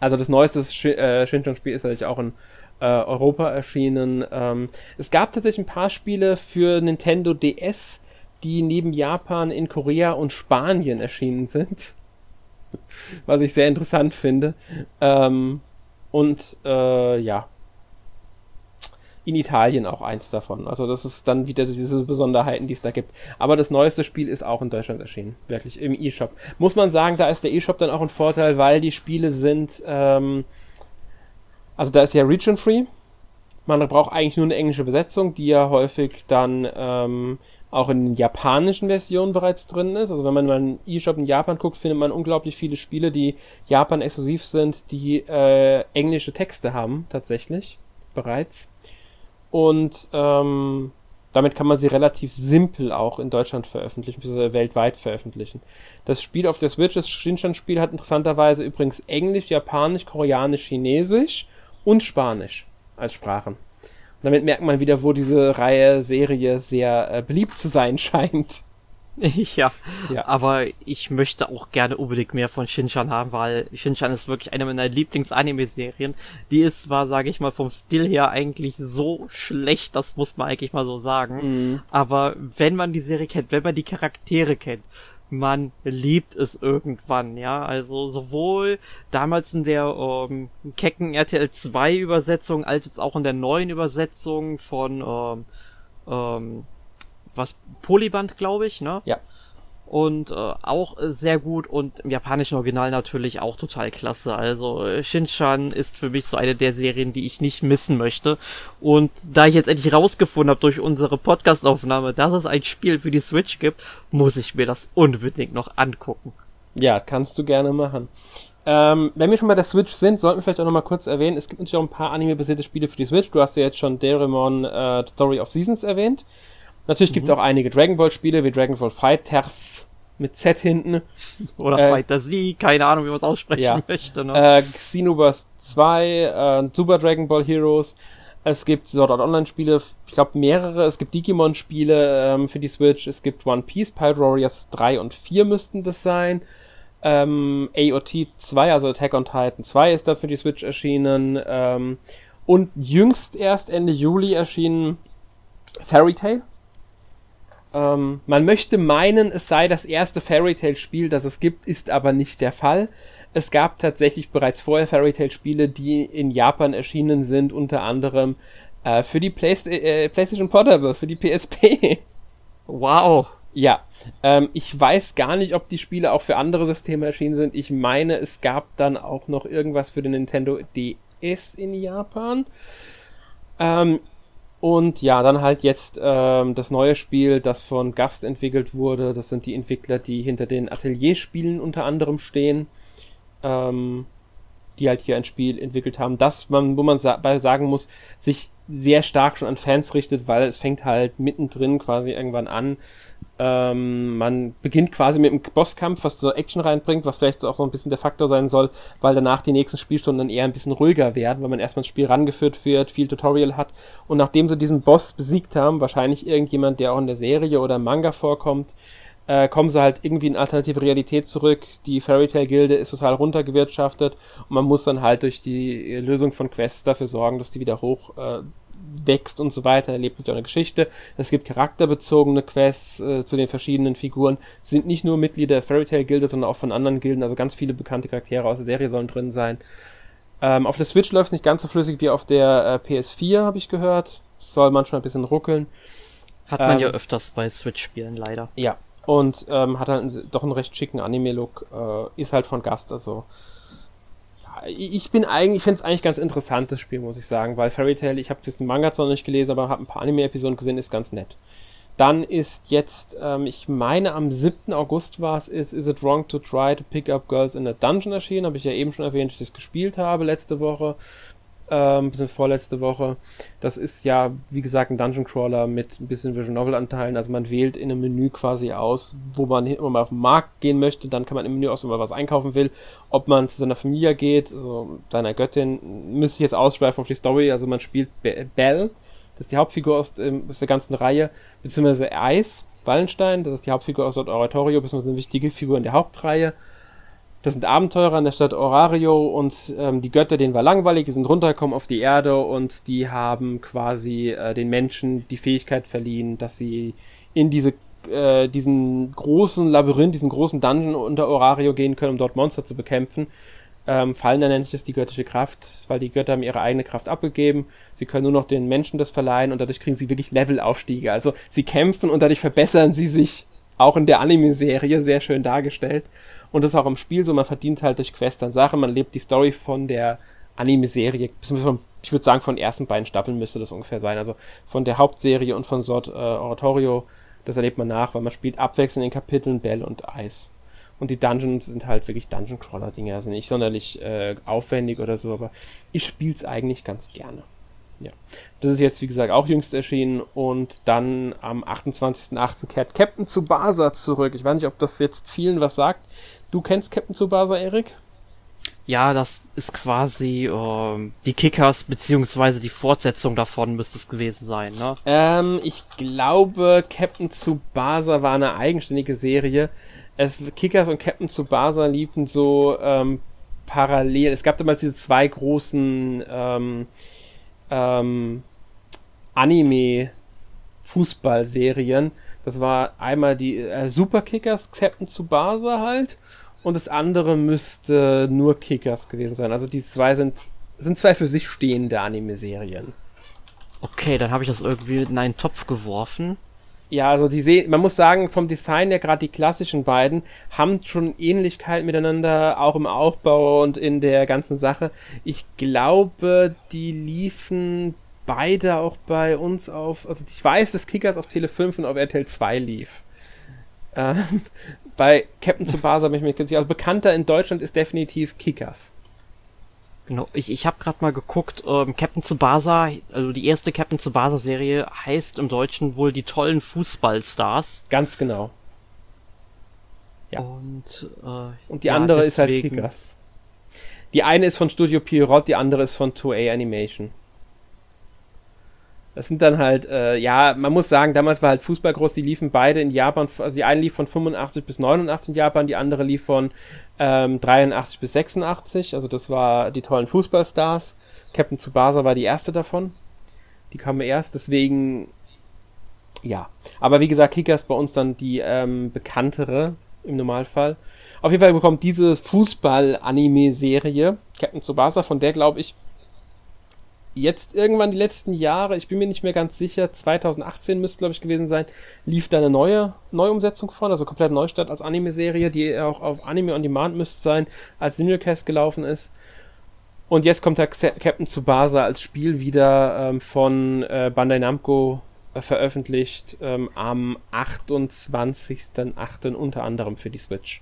Also das neueste Sh äh, Shinshan-Spiel ist natürlich auch ein äh, Europa erschienen. Ähm, es gab tatsächlich ein paar Spiele für Nintendo DS, die neben Japan in Korea und Spanien erschienen sind. Was ich sehr interessant finde. Ähm, und äh, ja. In Italien auch eins davon. Also das ist dann wieder diese Besonderheiten, die es da gibt. Aber das neueste Spiel ist auch in Deutschland erschienen. Wirklich im eShop. Muss man sagen, da ist der eShop dann auch ein Vorteil, weil die Spiele sind ähm, also da ist ja Region Free. Man braucht eigentlich nur eine englische Besetzung, die ja häufig dann ähm, auch in den japanischen Versionen bereits drin ist. Also wenn man mal einen E-Shop in Japan guckt, findet man unglaublich viele Spiele, die Japan exklusiv sind, die äh, englische Texte haben, tatsächlich, bereits. Und ähm, damit kann man sie relativ simpel auch in Deutschland veröffentlichen, bzw. weltweit veröffentlichen. Das Spiel auf der Switch, das Shinshan-Spiel, hat interessanterweise übrigens Englisch, Japanisch, Koreanisch, Chinesisch und Spanisch als Sprachen. Und damit merkt man wieder, wo diese Reihe, Serie sehr äh, beliebt zu sein scheint. Ja, ja, aber ich möchte auch gerne unbedingt mehr von Shinchan haben, weil Shinchan ist wirklich eine meiner Lieblings-Anime-Serien. Die ist zwar, sage ich mal, vom Stil her eigentlich so schlecht, das muss man eigentlich mal so sagen. Mhm. Aber wenn man die Serie kennt, wenn man die Charaktere kennt, man liebt es irgendwann, ja. Also sowohl damals in der ähm, kecken RTL 2 Übersetzung als jetzt auch in der neuen Übersetzung von ähm, ähm, was Polyband, glaube ich, ne? Ja und äh, auch äh, sehr gut und im japanischen Original natürlich auch total klasse. Also äh, Shinchan ist für mich so eine der Serien, die ich nicht missen möchte. Und da ich jetzt endlich rausgefunden habe durch unsere Podcastaufnahme, dass es ein Spiel für die Switch gibt, muss ich mir das unbedingt noch angucken. Ja, kannst du gerne machen. Ähm, wenn wir schon bei der Switch sind, sollten wir vielleicht auch noch mal kurz erwähnen, es gibt natürlich auch ein paar anime-basierte Spiele für die Switch. Du hast ja jetzt schon Doraemon äh, Story of Seasons erwähnt. Natürlich mhm. gibt es auch einige Dragon Ball Spiele wie Dragon Ball Fighters mit Z hinten. Oder äh, Fighter Z, keine Ahnung, wie man es aussprechen ja. möchte. Ne? Äh, Xenoverse 2, äh, Super Dragon Ball Heroes. Es gibt Sword Art Online Spiele, ich glaube mehrere. Es gibt Digimon Spiele ähm, für die Switch. Es gibt One Piece, Pirate Warriors 3 und 4 müssten das sein. Ähm, AOT 2, also Attack on Titan 2 ist da für die Switch erschienen. Ähm, und jüngst erst Ende Juli erschienen Fairy Tail Ähm, man möchte meinen, es sei das erste Fairy Tail Spiel, das es gibt, ist aber nicht der Fall. Es gab tatsächlich bereits vorher Fairy Tail Spiele, die in Japan erschienen sind, unter anderem äh, für die Playsta äh, PlayStation Portable, für die PSP. Wow. Ja, ähm, ich weiß gar nicht, ob die Spiele auch für andere Systeme erschienen sind. Ich meine, es gab dann auch noch irgendwas für den Nintendo DS in Japan. Ähm, und ja, dann halt jetzt ähm, das neue Spiel, das von Gast entwickelt wurde. Das sind die Entwickler, die hinter den Atelierspielen unter anderem stehen. Ähm, die halt hier ein Spiel entwickelt haben, das man, wo man sa sagen muss, sich sehr stark schon an Fans richtet, weil es fängt halt mittendrin quasi irgendwann an. Ähm, man beginnt quasi mit einem Bosskampf, was so Action reinbringt, was vielleicht auch so ein bisschen der Faktor sein soll, weil danach die nächsten Spielstunden dann eher ein bisschen ruhiger werden, weil man erstmal ins Spiel rangeführt wird, viel Tutorial hat und nachdem sie diesen Boss besiegt haben, wahrscheinlich irgendjemand, der auch in der Serie oder im Manga vorkommt, äh, kommen sie halt irgendwie in alternative Realität zurück. Die Fairy Tail Gilde ist total runtergewirtschaftet und man muss dann halt durch die Lösung von Quests dafür sorgen, dass die wieder hoch äh, wächst und so weiter, erlebt sich auch eine Geschichte. Es gibt charakterbezogene Quests äh, zu den verschiedenen Figuren. Es sind nicht nur Mitglieder der Fairy Tail Gilde, sondern auch von anderen Gilden, also ganz viele bekannte Charaktere aus der Serie sollen drin sein. Ähm, auf der Switch läuft es nicht ganz so flüssig wie auf der äh, PS4, habe ich gehört. Soll manchmal ein bisschen ruckeln. Hat man ähm, ja öfters bei Switch-Spielen leider. Ja, und ähm, hat halt doch einen recht schicken Anime-Look, äh, ist halt von Gast, also ja, ich bin eigentlich, ich finde es eigentlich ganz interessant, das Spiel, muss ich sagen, weil Fairy Tail, ich habe jetzt den Manga zwar noch nicht gelesen, aber habe ein paar Anime-Episoden gesehen, ist ganz nett. Dann ist jetzt, ähm, ich meine am 7. August war es, ist Is It Wrong to Try to Pick Up Girls in a Dungeon erschienen, habe ich ja eben schon erwähnt, dass ich das gespielt habe letzte Woche ähm, bisschen vorletzte Woche. Das ist ja, wie gesagt, ein Dungeon Crawler mit ein bisschen Visual Novel Anteilen. Also man wählt in einem Menü quasi aus, wo man immer mal auf den Markt gehen möchte. Dann kann man im Menü aus, wenn man was einkaufen will. Ob man zu seiner Familie geht, also seiner Göttin, müsste ich jetzt ausschweifen auf die Story. Also man spielt Belle, das ist die Hauptfigur aus, ähm, aus der ganzen Reihe, beziehungsweise Ice, Wallenstein, das ist die Hauptfigur aus Oratorio, beziehungsweise eine wichtige Figur in der Hauptreihe. Das sind Abenteurer in der Stadt Orario und ähm, die Götter, denen war langweilig, die sind runtergekommen auf die Erde und die haben quasi äh, den Menschen die Fähigkeit verliehen, dass sie in diese äh, diesen großen Labyrinth, diesen großen Dungeon unter Orario gehen können, um dort Monster zu bekämpfen. Ähm, Fallen nennt sich das die göttliche Kraft, weil die Götter haben ihre eigene Kraft abgegeben. Sie können nur noch den Menschen das verleihen und dadurch kriegen sie wirklich Levelaufstiege. Also sie kämpfen und dadurch verbessern sie sich auch in der Anime-Serie sehr schön dargestellt. Und das ist auch im Spiel so, man verdient halt durch Quests dann Sachen, man lebt die Story von der Anime-Serie, ich würde sagen, von den ersten beiden Staffeln müsste das ungefähr sein. Also von der Hauptserie und von Sort äh, Oratorio, das erlebt man nach, weil man spielt abwechselnd in Kapiteln Bell und Eis. Und die Dungeons sind halt wirklich Dungeon-Crawler-Dinger, also nicht sonderlich äh, aufwendig oder so, aber ich spiele es eigentlich ganz gerne. Ja. Das ist jetzt, wie gesagt, auch jüngst erschienen und dann am 28.08. kehrt Captain Tsubasa zurück. Ich weiß nicht, ob das jetzt vielen was sagt. Du kennst Captain Tsubasa, Erik? Ja, das ist quasi äh, die Kickers beziehungsweise die Fortsetzung davon müsste es gewesen sein, ne? Ähm, ich glaube, Captain Tsubasa war eine eigenständige Serie. Es, Kickers und Captain Tsubasa liefen so ähm, parallel. Es gab damals diese zwei großen ähm, ähm, Anime-Fußballserien. Das war einmal die äh, Superkickers Captain Tsubasa halt und das andere müsste nur Kickers gewesen sein. Also die zwei sind, sind zwei für sich stehende Anime-Serien. Okay, dann habe ich das irgendwie in einen Topf geworfen. Ja, also die Se man muss sagen, vom Design her gerade die klassischen beiden haben schon Ähnlichkeit miteinander, auch im Aufbau und in der ganzen Sache. Ich glaube, die liefen beide auch bei uns auf, also ich weiß, dass Kickers auf Tele 5 und auf RTL 2 lief. Ähm, bei Captain Tsubasa bin ich mir sicher. Also bekannter in Deutschland ist definitiv Kickers. Genau, ich, ich habe gerade mal geguckt, ähm, Captain Tsubasa, also die erste Captain Tsubasa Serie heißt im Deutschen wohl die tollen Fußballstars. Ganz genau. Ja. Und, äh, Und die ja, andere deswegen... ist halt Kickers. Die eine ist von Studio Pierrot, die andere ist von 2A Animation. Das sind dann halt, äh, ja, man muss sagen, damals war halt Fußball groß, die liefen beide in Japan, also die eine lief von 85 bis 89 in Japan, die andere lief von ähm, 83 bis 86, also das war die tollen Fußballstars. Captain Tsubasa war die erste davon. Die kam erst, deswegen Ja, aber wie gesagt, Kicker ist bei uns dann die ähm, bekanntere im Normalfall. Auf jeden Fall bekommt diese Fußball-Anime-Serie Captain Tsubasa, von der glaube ich jetzt irgendwann die letzten Jahre, ich bin mir nicht mehr ganz sicher, 2018 müsste glaube ich gewesen sein, lief da eine neue Neuumsetzung von, also komplett Neustart als Anime-Serie, die auch auf Anime on Demand müsste sein, als Simulcast gelaufen ist. Und jetzt kommt der Captain Tsubasa als Spiel wieder ähm, von äh, Bandai Namco äh, veröffentlicht ähm, am 28.08. unter anderem für die Switch.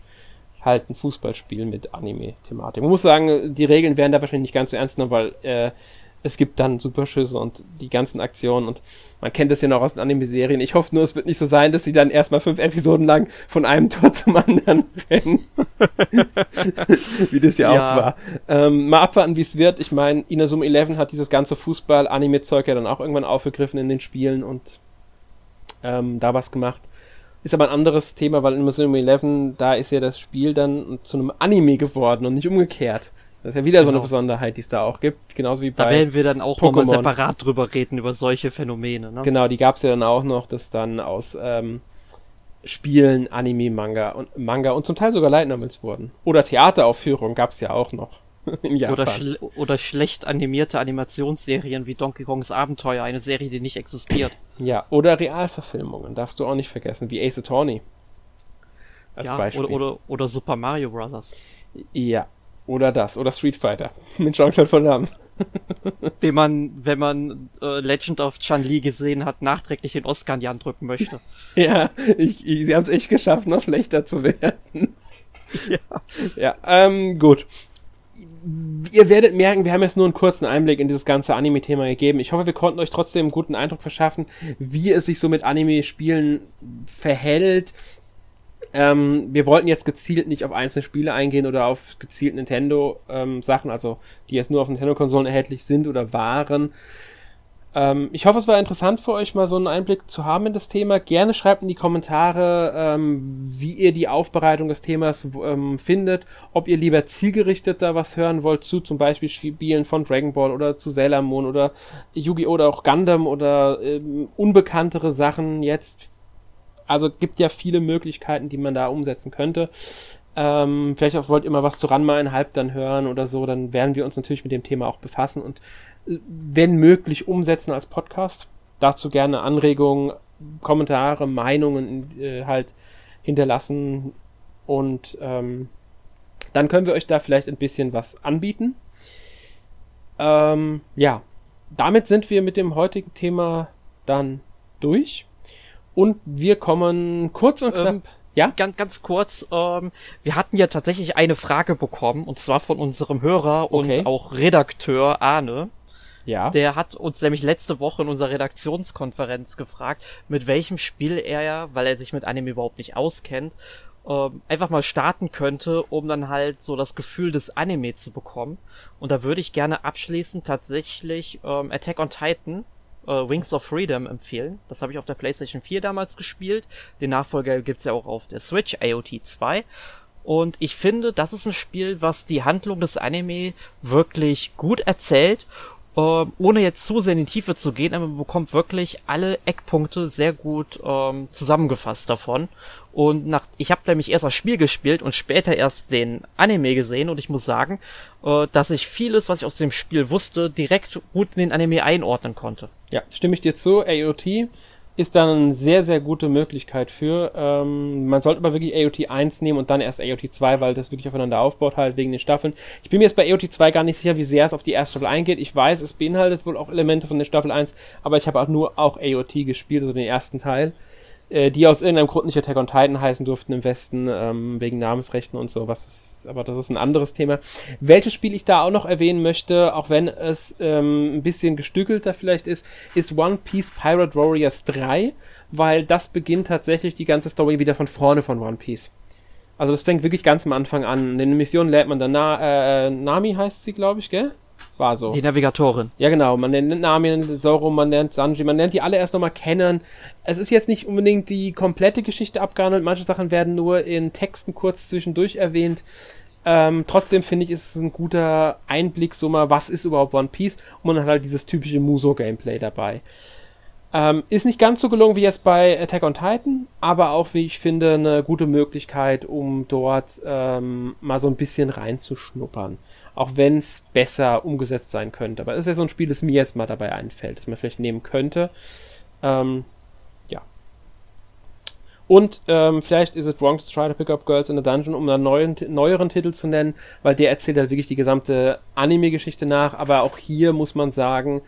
Halt ein Fußballspiel mit Anime-Thematik. Man muss sagen, die Regeln werden da wahrscheinlich nicht ganz so ernst genommen, weil äh, es gibt dann Superschüsse und die ganzen Aktionen und man kennt das ja noch aus den Anime-Serien. Ich hoffe nur, es wird nicht so sein, dass sie dann erstmal fünf Episoden lang von einem Tor zum anderen rennen. wie das ja, ja. auch war. Ähm, mal abwarten, wie es wird. Ich meine, Inazuma 11 hat dieses ganze Fußball-Anime-Zeug ja dann auch irgendwann aufgegriffen in den Spielen und ähm, da was gemacht. Ist aber ein anderes Thema, weil in Inazuma 11, da ist ja das Spiel dann zu einem Anime geworden und nicht umgekehrt. Das ist ja wieder genau. so eine genau. Besonderheit, die es da auch gibt. Genauso wie bei. Da werden wir dann auch nochmal separat drüber reden, über solche Phänomene. Ne? Genau, die gab es ja dann auch noch, dass dann aus ähm, Spielen Anime, Manga und Manga und zum Teil sogar Light Novels wurden. Oder Theateraufführungen gab es ja auch noch. In Japan. Oder, schl oder schlecht animierte Animationsserien wie Donkey Kongs Abenteuer, eine Serie, die nicht existiert. Ja, oder Realverfilmungen, darfst du auch nicht vergessen, wie Ace Attorney. Als ja, Beispiel. Oder, oder, oder Super Mario Bros. Ja, oder das. Oder Street Fighter. Mit Jean-Claude Van Damme. Den man, wenn man äh, Legend of Chun-Li gesehen hat, nachträglich den Oscar in die Hand drücken möchte. ja, ich, ich, sie haben es echt geschafft, noch schlechter zu werden. ja. Ja, ähm, gut. Ihr werdet merken, wir haben jetzt nur einen kurzen Einblick in dieses ganze Anime-Thema gegeben. Ich hoffe, wir konnten euch trotzdem einen guten Eindruck verschaffen, wie es sich so mit Anime-Spielen verhält, ähm, wir wollten jetzt gezielt nicht auf einzelne Spiele eingehen oder auf gezielt Nintendo-Sachen, ähm, also die jetzt nur auf Nintendo-Konsolen erhältlich sind oder waren. Ähm, ich hoffe, es war interessant für euch, mal so einen Einblick zu haben in das Thema. Gerne schreibt in die Kommentare, ähm, wie ihr die Aufbereitung des Themas ähm, findet, ob ihr lieber zielgerichtet da was hören wollt zu zum Beispiel Spielen von Dragon Ball oder zu Sailor Moon oder Yu-Gi-Oh! oder auch Gundam oder ähm, unbekanntere Sachen jetzt also gibt ja viele Möglichkeiten, die man da umsetzen könnte. Ähm, vielleicht auch wollt ihr mal was zu Ranma halb dann hören oder so, dann werden wir uns natürlich mit dem Thema auch befassen und äh, wenn möglich umsetzen als Podcast. Dazu gerne Anregungen, Kommentare, Meinungen äh, halt hinterlassen und ähm, dann können wir euch da vielleicht ein bisschen was anbieten. Ähm, ja, damit sind wir mit dem heutigen Thema dann durch. Und wir kommen kurz und knapp. Ähm, ja? Ganz, ganz kurz. Ähm, wir hatten ja tatsächlich eine Frage bekommen, und zwar von unserem Hörer okay. und auch Redakteur Arne. Ja. Der hat uns nämlich letzte Woche in unserer Redaktionskonferenz gefragt, mit welchem Spiel er, weil er sich mit einem überhaupt nicht auskennt, ähm, einfach mal starten könnte, um dann halt so das Gefühl des Anime zu bekommen. Und da würde ich gerne abschließend tatsächlich ähm, Attack on Titan äh, Wings of Freedom empfehlen. Das habe ich auf der PlayStation 4 damals gespielt. Den Nachfolger gibt's ja auch auf der Switch, AOT 2. Und ich finde, das ist ein Spiel, was die Handlung des Anime wirklich gut erzählt ähm, ohne jetzt zu sehr in die Tiefe zu gehen, aber man bekommt wirklich alle Eckpunkte sehr gut ähm, zusammengefasst davon. Und nach, ich habe nämlich erst das Spiel gespielt und später erst den Anime gesehen und ich muss sagen, äh, dass ich vieles, was ich aus dem Spiel wusste, direkt gut in den Anime einordnen konnte. Ja, stimme ich dir zu. AOT ist dann eine sehr, sehr gute Möglichkeit für. Ähm, man sollte aber wirklich AOT 1 nehmen und dann erst AOT 2, weil das wirklich aufeinander aufbaut, halt wegen den Staffeln. Ich bin mir jetzt bei AOT 2 gar nicht sicher, wie sehr es auf die erste Staffel eingeht. Ich weiß, es beinhaltet wohl auch Elemente von der Staffel 1, aber ich habe auch nur auch AOT gespielt, also den ersten Teil. Äh, die aus irgendeinem Grund nicht Attack on Titan heißen durften im Westen, ähm, wegen Namensrechten und so, was ist, aber das ist ein anderes Thema. Welches Spiel ich da auch noch erwähnen möchte, auch wenn es ähm, ein bisschen gestückelter vielleicht ist, ist One Piece Pirate Warriors 3, weil das beginnt tatsächlich die ganze Story wieder von vorne von One Piece. Also das fängt wirklich ganz am Anfang an. In den Missionen lernt man dann Na äh, Nami heißt sie, glaube ich, gell? War so. Die Navigatorin. Ja, genau. Man nennt Nami, Zoro, man nennt Sanji, man nennt die alle erst nochmal kennen. Es ist jetzt nicht unbedingt die komplette Geschichte abgehandelt. Manche Sachen werden nur in Texten kurz zwischendurch erwähnt. Ähm, trotzdem finde ich, ist es ein guter Einblick, so mal, was ist überhaupt One Piece? Und man hat halt dieses typische Muso-Gameplay dabei. Ähm, ist nicht ganz so gelungen wie jetzt bei Attack on Titan, aber auch, wie ich finde, eine gute Möglichkeit, um dort ähm, mal so ein bisschen reinzuschnuppern. Auch wenn es besser umgesetzt sein könnte. Aber das ist ja so ein Spiel, das mir jetzt mal dabei einfällt, das man vielleicht nehmen könnte. Ähm, ja. Und ähm, vielleicht ist es wrong to try to pick up girls in a dungeon, um einen neuen, neueren Titel zu nennen, weil der erzählt halt wirklich die gesamte Anime-Geschichte nach. Aber auch hier muss man sagen,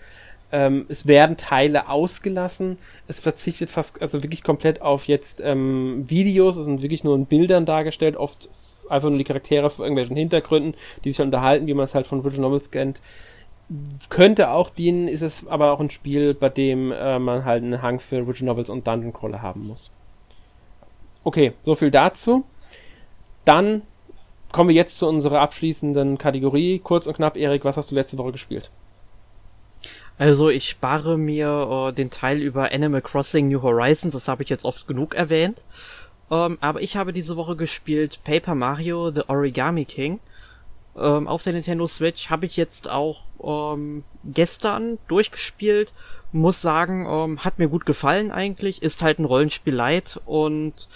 ähm, es werden Teile ausgelassen. Es verzichtet fast, also wirklich komplett auf jetzt ähm, Videos. Es sind wirklich nur in Bildern dargestellt, oft einfach nur die Charaktere vor irgendwelchen Hintergründen, die sich unterhalten, wie man es halt von Visual Novels kennt. Könnte auch dienen, ist es aber auch ein Spiel, bei dem äh, man halt einen Hang für Visual Novels und Dungeon Crawler haben muss. Okay, so viel dazu. Dann kommen wir jetzt zu unserer abschließenden Kategorie. Kurz und knapp, Erik, was hast du letzte Woche gespielt? Also ich spare mir äh, den Teil über Animal Crossing New Horizons, das habe ich jetzt oft genug erwähnt. Ähm, aber ich habe diese Woche gespielt Paper Mario The Origami King. Ähm, auf der Nintendo Switch habe ich jetzt auch ähm, gestern durchgespielt. Muss sagen, ähm, hat mir gut gefallen eigentlich. Ist halt ein Rollenspiel light und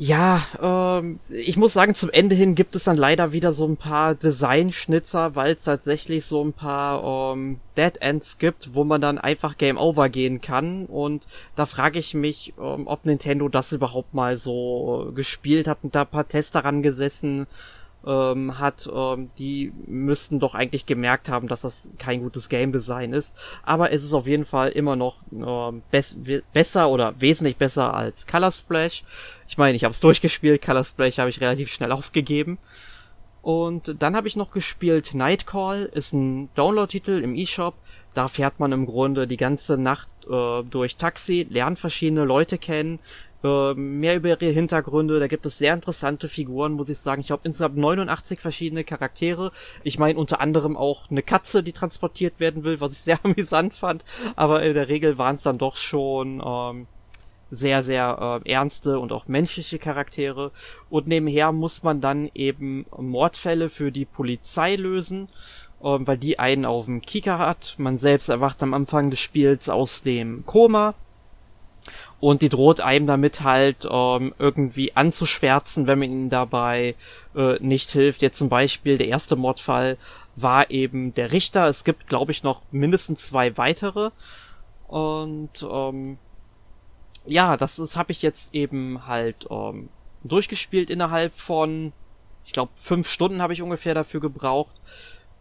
ja, ähm, ich muss sagen, zum Ende hin gibt es dann leider wieder so ein paar Designschnitzer, weil es tatsächlich so ein paar ähm, Dead Ends gibt, wo man dann einfach Game Over gehen kann. Und da frage ich mich, ähm, ob Nintendo das überhaupt mal so gespielt hat und da ein paar Tests daran gesessen ähm, hat, ähm, die müssten doch eigentlich gemerkt haben, dass das kein gutes Game Design ist. Aber es ist auf jeden Fall immer noch ähm, bes besser oder wesentlich besser als Color Splash. Ich meine, ich habe es durchgespielt, Color Splash habe ich relativ schnell aufgegeben. Und dann habe ich noch gespielt Nightcall, ist ein Download-Titel im eShop. Da fährt man im Grunde die ganze Nacht äh, durch Taxi, lernt verschiedene Leute kennen, äh, mehr über ihre Hintergründe. Da gibt es sehr interessante Figuren, muss ich sagen. Ich habe insgesamt 89 verschiedene Charaktere. Ich meine unter anderem auch eine Katze, die transportiert werden will, was ich sehr amüsant fand. Aber in der Regel waren es dann doch schon ähm, sehr, sehr äh, ernste und auch menschliche Charaktere. Und nebenher muss man dann eben Mordfälle für die Polizei lösen, ähm, weil die einen auf dem Kieker hat. Man selbst erwacht am Anfang des Spiels aus dem Koma und die droht einem damit halt ähm, irgendwie anzuschwärzen, wenn man ihnen dabei äh, nicht hilft. Jetzt zum Beispiel der erste Mordfall war eben der Richter. Es gibt, glaube ich, noch mindestens zwei weitere. Und ähm, ja, das ist habe ich jetzt eben halt ähm, durchgespielt innerhalb von, ich glaube, fünf Stunden habe ich ungefähr dafür gebraucht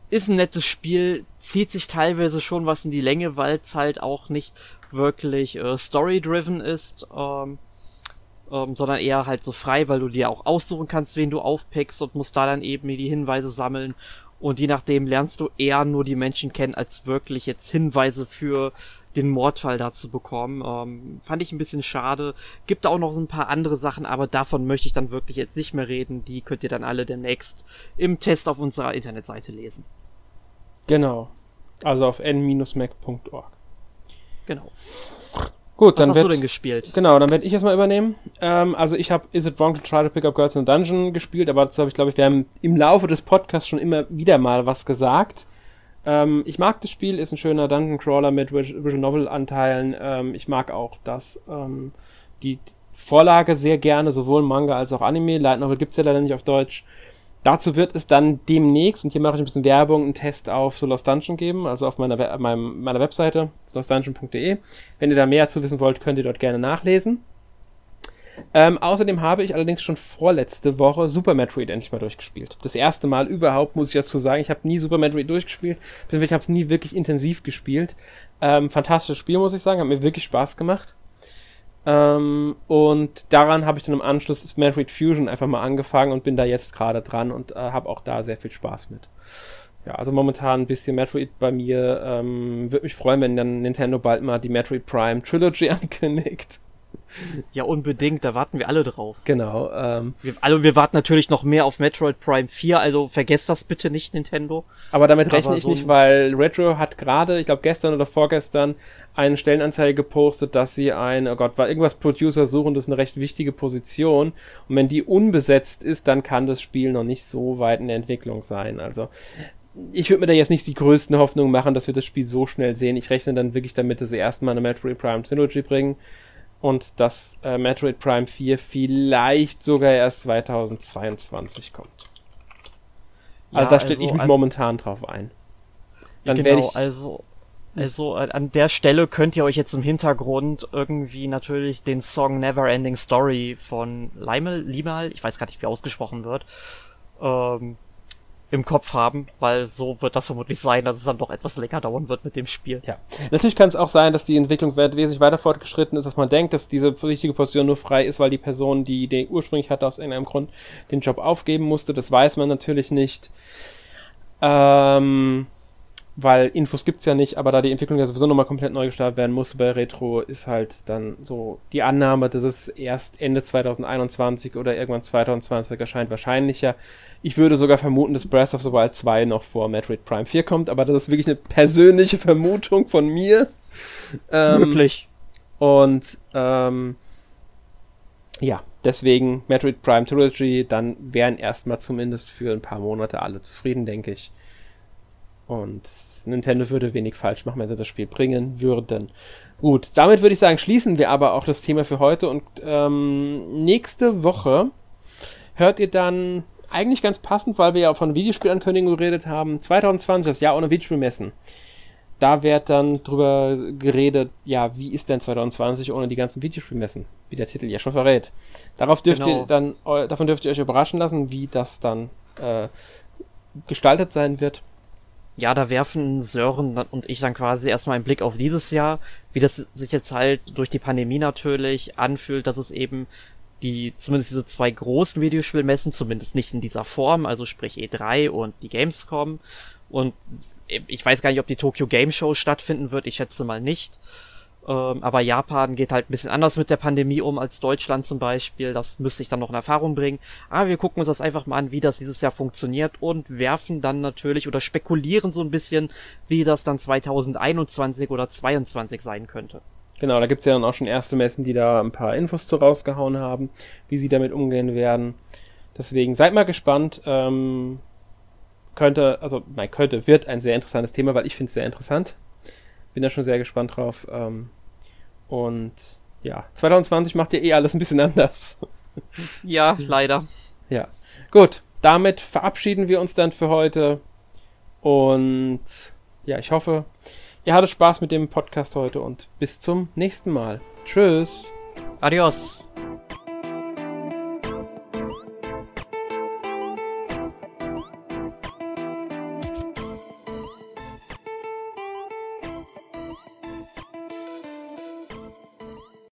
ist ein nettes Spiel, zieht sich teilweise schon was in die Länge, weil es halt auch nicht wirklich äh, story-driven ist, ähm, ähm, sondern eher halt so frei, weil du dir auch aussuchen kannst, wen du aufpickst und musst da dann eben die Hinweise sammeln. Und je nachdem lernst du eher nur die Menschen kennen, als wirklich jetzt Hinweise für den Mordfall dazu bekommen. Ähm, fand ich ein bisschen schade. Gibt auch noch so ein paar andere Sachen, aber davon möchte ich dann wirklich jetzt nicht mehr reden. Die könnt ihr dann alle demnächst im Test auf unserer Internetseite lesen. Genau. Also auf n-mac.org. Genau. Gut, Was dann hast werd, du denn gespielt? Genau, dann werde ich erstmal übernehmen. Ähm, also ich habe Is It Wrong to Try to Pick Up Girls in a Dungeon gespielt, aber dazu habe ich, glaube ich, wir haben im Laufe des Podcasts schon immer wieder mal was gesagt. Ähm, ich mag das Spiel, ist ein schöner Dungeon Crawler mit Visual Novel Anteilen. Ähm, ich mag auch das, ähm, die Vorlage sehr gerne, sowohl Manga als auch Anime. Light Novel gibt's ja leider nicht auf Deutsch. Dazu wird es dann demnächst, und hier mache ich ein bisschen Werbung, einen Test auf Solos Dungeon geben, also auf meiner, meinem, meiner Webseite, solosdungeon.de. Wenn ihr da mehr zu wissen wollt, könnt ihr dort gerne nachlesen. Ähm, außerdem habe ich allerdings schon vorletzte Woche Super Metroid endlich mal durchgespielt. Das erste Mal überhaupt, muss ich dazu sagen. Ich habe nie Super Metroid durchgespielt, ich habe es nie wirklich intensiv gespielt. Ähm, fantastisches Spiel, muss ich sagen, hat mir wirklich Spaß gemacht. Ähm, und daran habe ich dann im Anschluss das Metroid Fusion einfach mal angefangen und bin da jetzt gerade dran und äh, habe auch da sehr viel Spaß mit. Ja, also momentan ein bisschen Metroid bei mir. Ähm, Würde mich freuen, wenn dann Nintendo bald mal die Metroid Prime Trilogy ankündigt. Ja, unbedingt, da warten wir alle drauf. Genau. Ähm, wir, also wir warten natürlich noch mehr auf Metroid Prime 4, also vergesst das bitte nicht, Nintendo. Aber damit rechne aber ich so nicht, weil Retro hat gerade, ich glaube gestern oder vorgestern, eine Stellenanzeige gepostet, dass sie ein, oh Gott, war irgendwas Producer suchen, das ist eine recht wichtige Position. Und wenn die unbesetzt ist, dann kann das Spiel noch nicht so weit in der Entwicklung sein. Also ich würde mir da jetzt nicht die größten Hoffnungen machen, dass wir das Spiel so schnell sehen. Ich rechne dann wirklich damit, dass sie erstmal eine Metroid Prime Trilogy bringen und dass äh, Metroid Prime 4 vielleicht sogar erst 2022 kommt. Also ja, da stehe also ich mich momentan drauf ein. Dann genau, ich also also an der Stelle könnt ihr euch jetzt im Hintergrund irgendwie natürlich den Song Never Ending Story von Leimel, Limal, ich weiß gar nicht, wie ausgesprochen wird, ähm, im Kopf haben, weil so wird das vermutlich sein, dass es dann doch etwas länger dauern wird mit dem Spiel. Ja. Natürlich kann es auch sein, dass die Entwicklung wesentlich weiter fortgeschritten ist, dass man denkt, dass diese wichtige Position nur frei ist, weil die Person, die den ursprünglich hatte, aus irgendeinem Grund den Job aufgeben musste. Das weiß man natürlich nicht. Ähm, weil Infos gibt's ja nicht, aber da die Entwicklung ja sowieso nochmal komplett neu gestartet werden muss bei Retro, ist halt dann so die Annahme, dass es erst Ende 2021 oder irgendwann 2020 erscheint, wahrscheinlicher. Ich würde sogar vermuten, dass Breath of the Wild 2 noch vor Metroid Prime 4 kommt, aber das ist wirklich eine persönliche Vermutung von mir. Ähm, Möglich. Und ähm, ja, deswegen Metroid Prime Trilogy, dann wären erstmal zumindest für ein paar Monate alle zufrieden, denke ich. Und Nintendo würde wenig falsch machen, wenn sie das Spiel bringen würden. Gut, damit würde ich sagen, schließen wir aber auch das Thema für heute und ähm, nächste Woche hört ihr dann eigentlich ganz passend, weil wir ja von Videospielankündigungen geredet haben, 2020, das Jahr ohne Videospielmessen. Da wird dann drüber geredet, ja, wie ist denn 2020 ohne die ganzen Videospielmessen, wie der Titel ja schon verrät. Darauf dürft genau. ihr dann, davon dürft ihr euch überraschen lassen, wie das dann äh, gestaltet sein wird ja, da werfen Sören und ich dann quasi erstmal einen Blick auf dieses Jahr, wie das sich jetzt halt durch die Pandemie natürlich anfühlt, dass es eben die, zumindest diese zwei großen Videospielmessen, zumindest nicht in dieser Form, also sprich E3 und die Gamescom. Und ich weiß gar nicht, ob die Tokyo Game Show stattfinden wird, ich schätze mal nicht. Ähm, aber Japan geht halt ein bisschen anders mit der Pandemie um als Deutschland zum Beispiel. Das müsste ich dann noch in Erfahrung bringen. Aber wir gucken uns das einfach mal an, wie das dieses Jahr funktioniert und werfen dann natürlich oder spekulieren so ein bisschen, wie das dann 2021 oder 2022 sein könnte. Genau, da gibt's ja dann auch schon erste Messen, die da ein paar Infos zu rausgehauen haben, wie sie damit umgehen werden. Deswegen seid mal gespannt. Ähm, könnte, also nein, könnte, wird ein sehr interessantes Thema, weil ich finde es sehr interessant. Bin da schon sehr gespannt drauf. Ähm, und ja, 2020 macht ja eh alles ein bisschen anders. Ja, leider. Ja. Gut, damit verabschieden wir uns dann für heute. Und ja, ich hoffe, ihr hattet Spaß mit dem Podcast heute und bis zum nächsten Mal. Tschüss. Adios.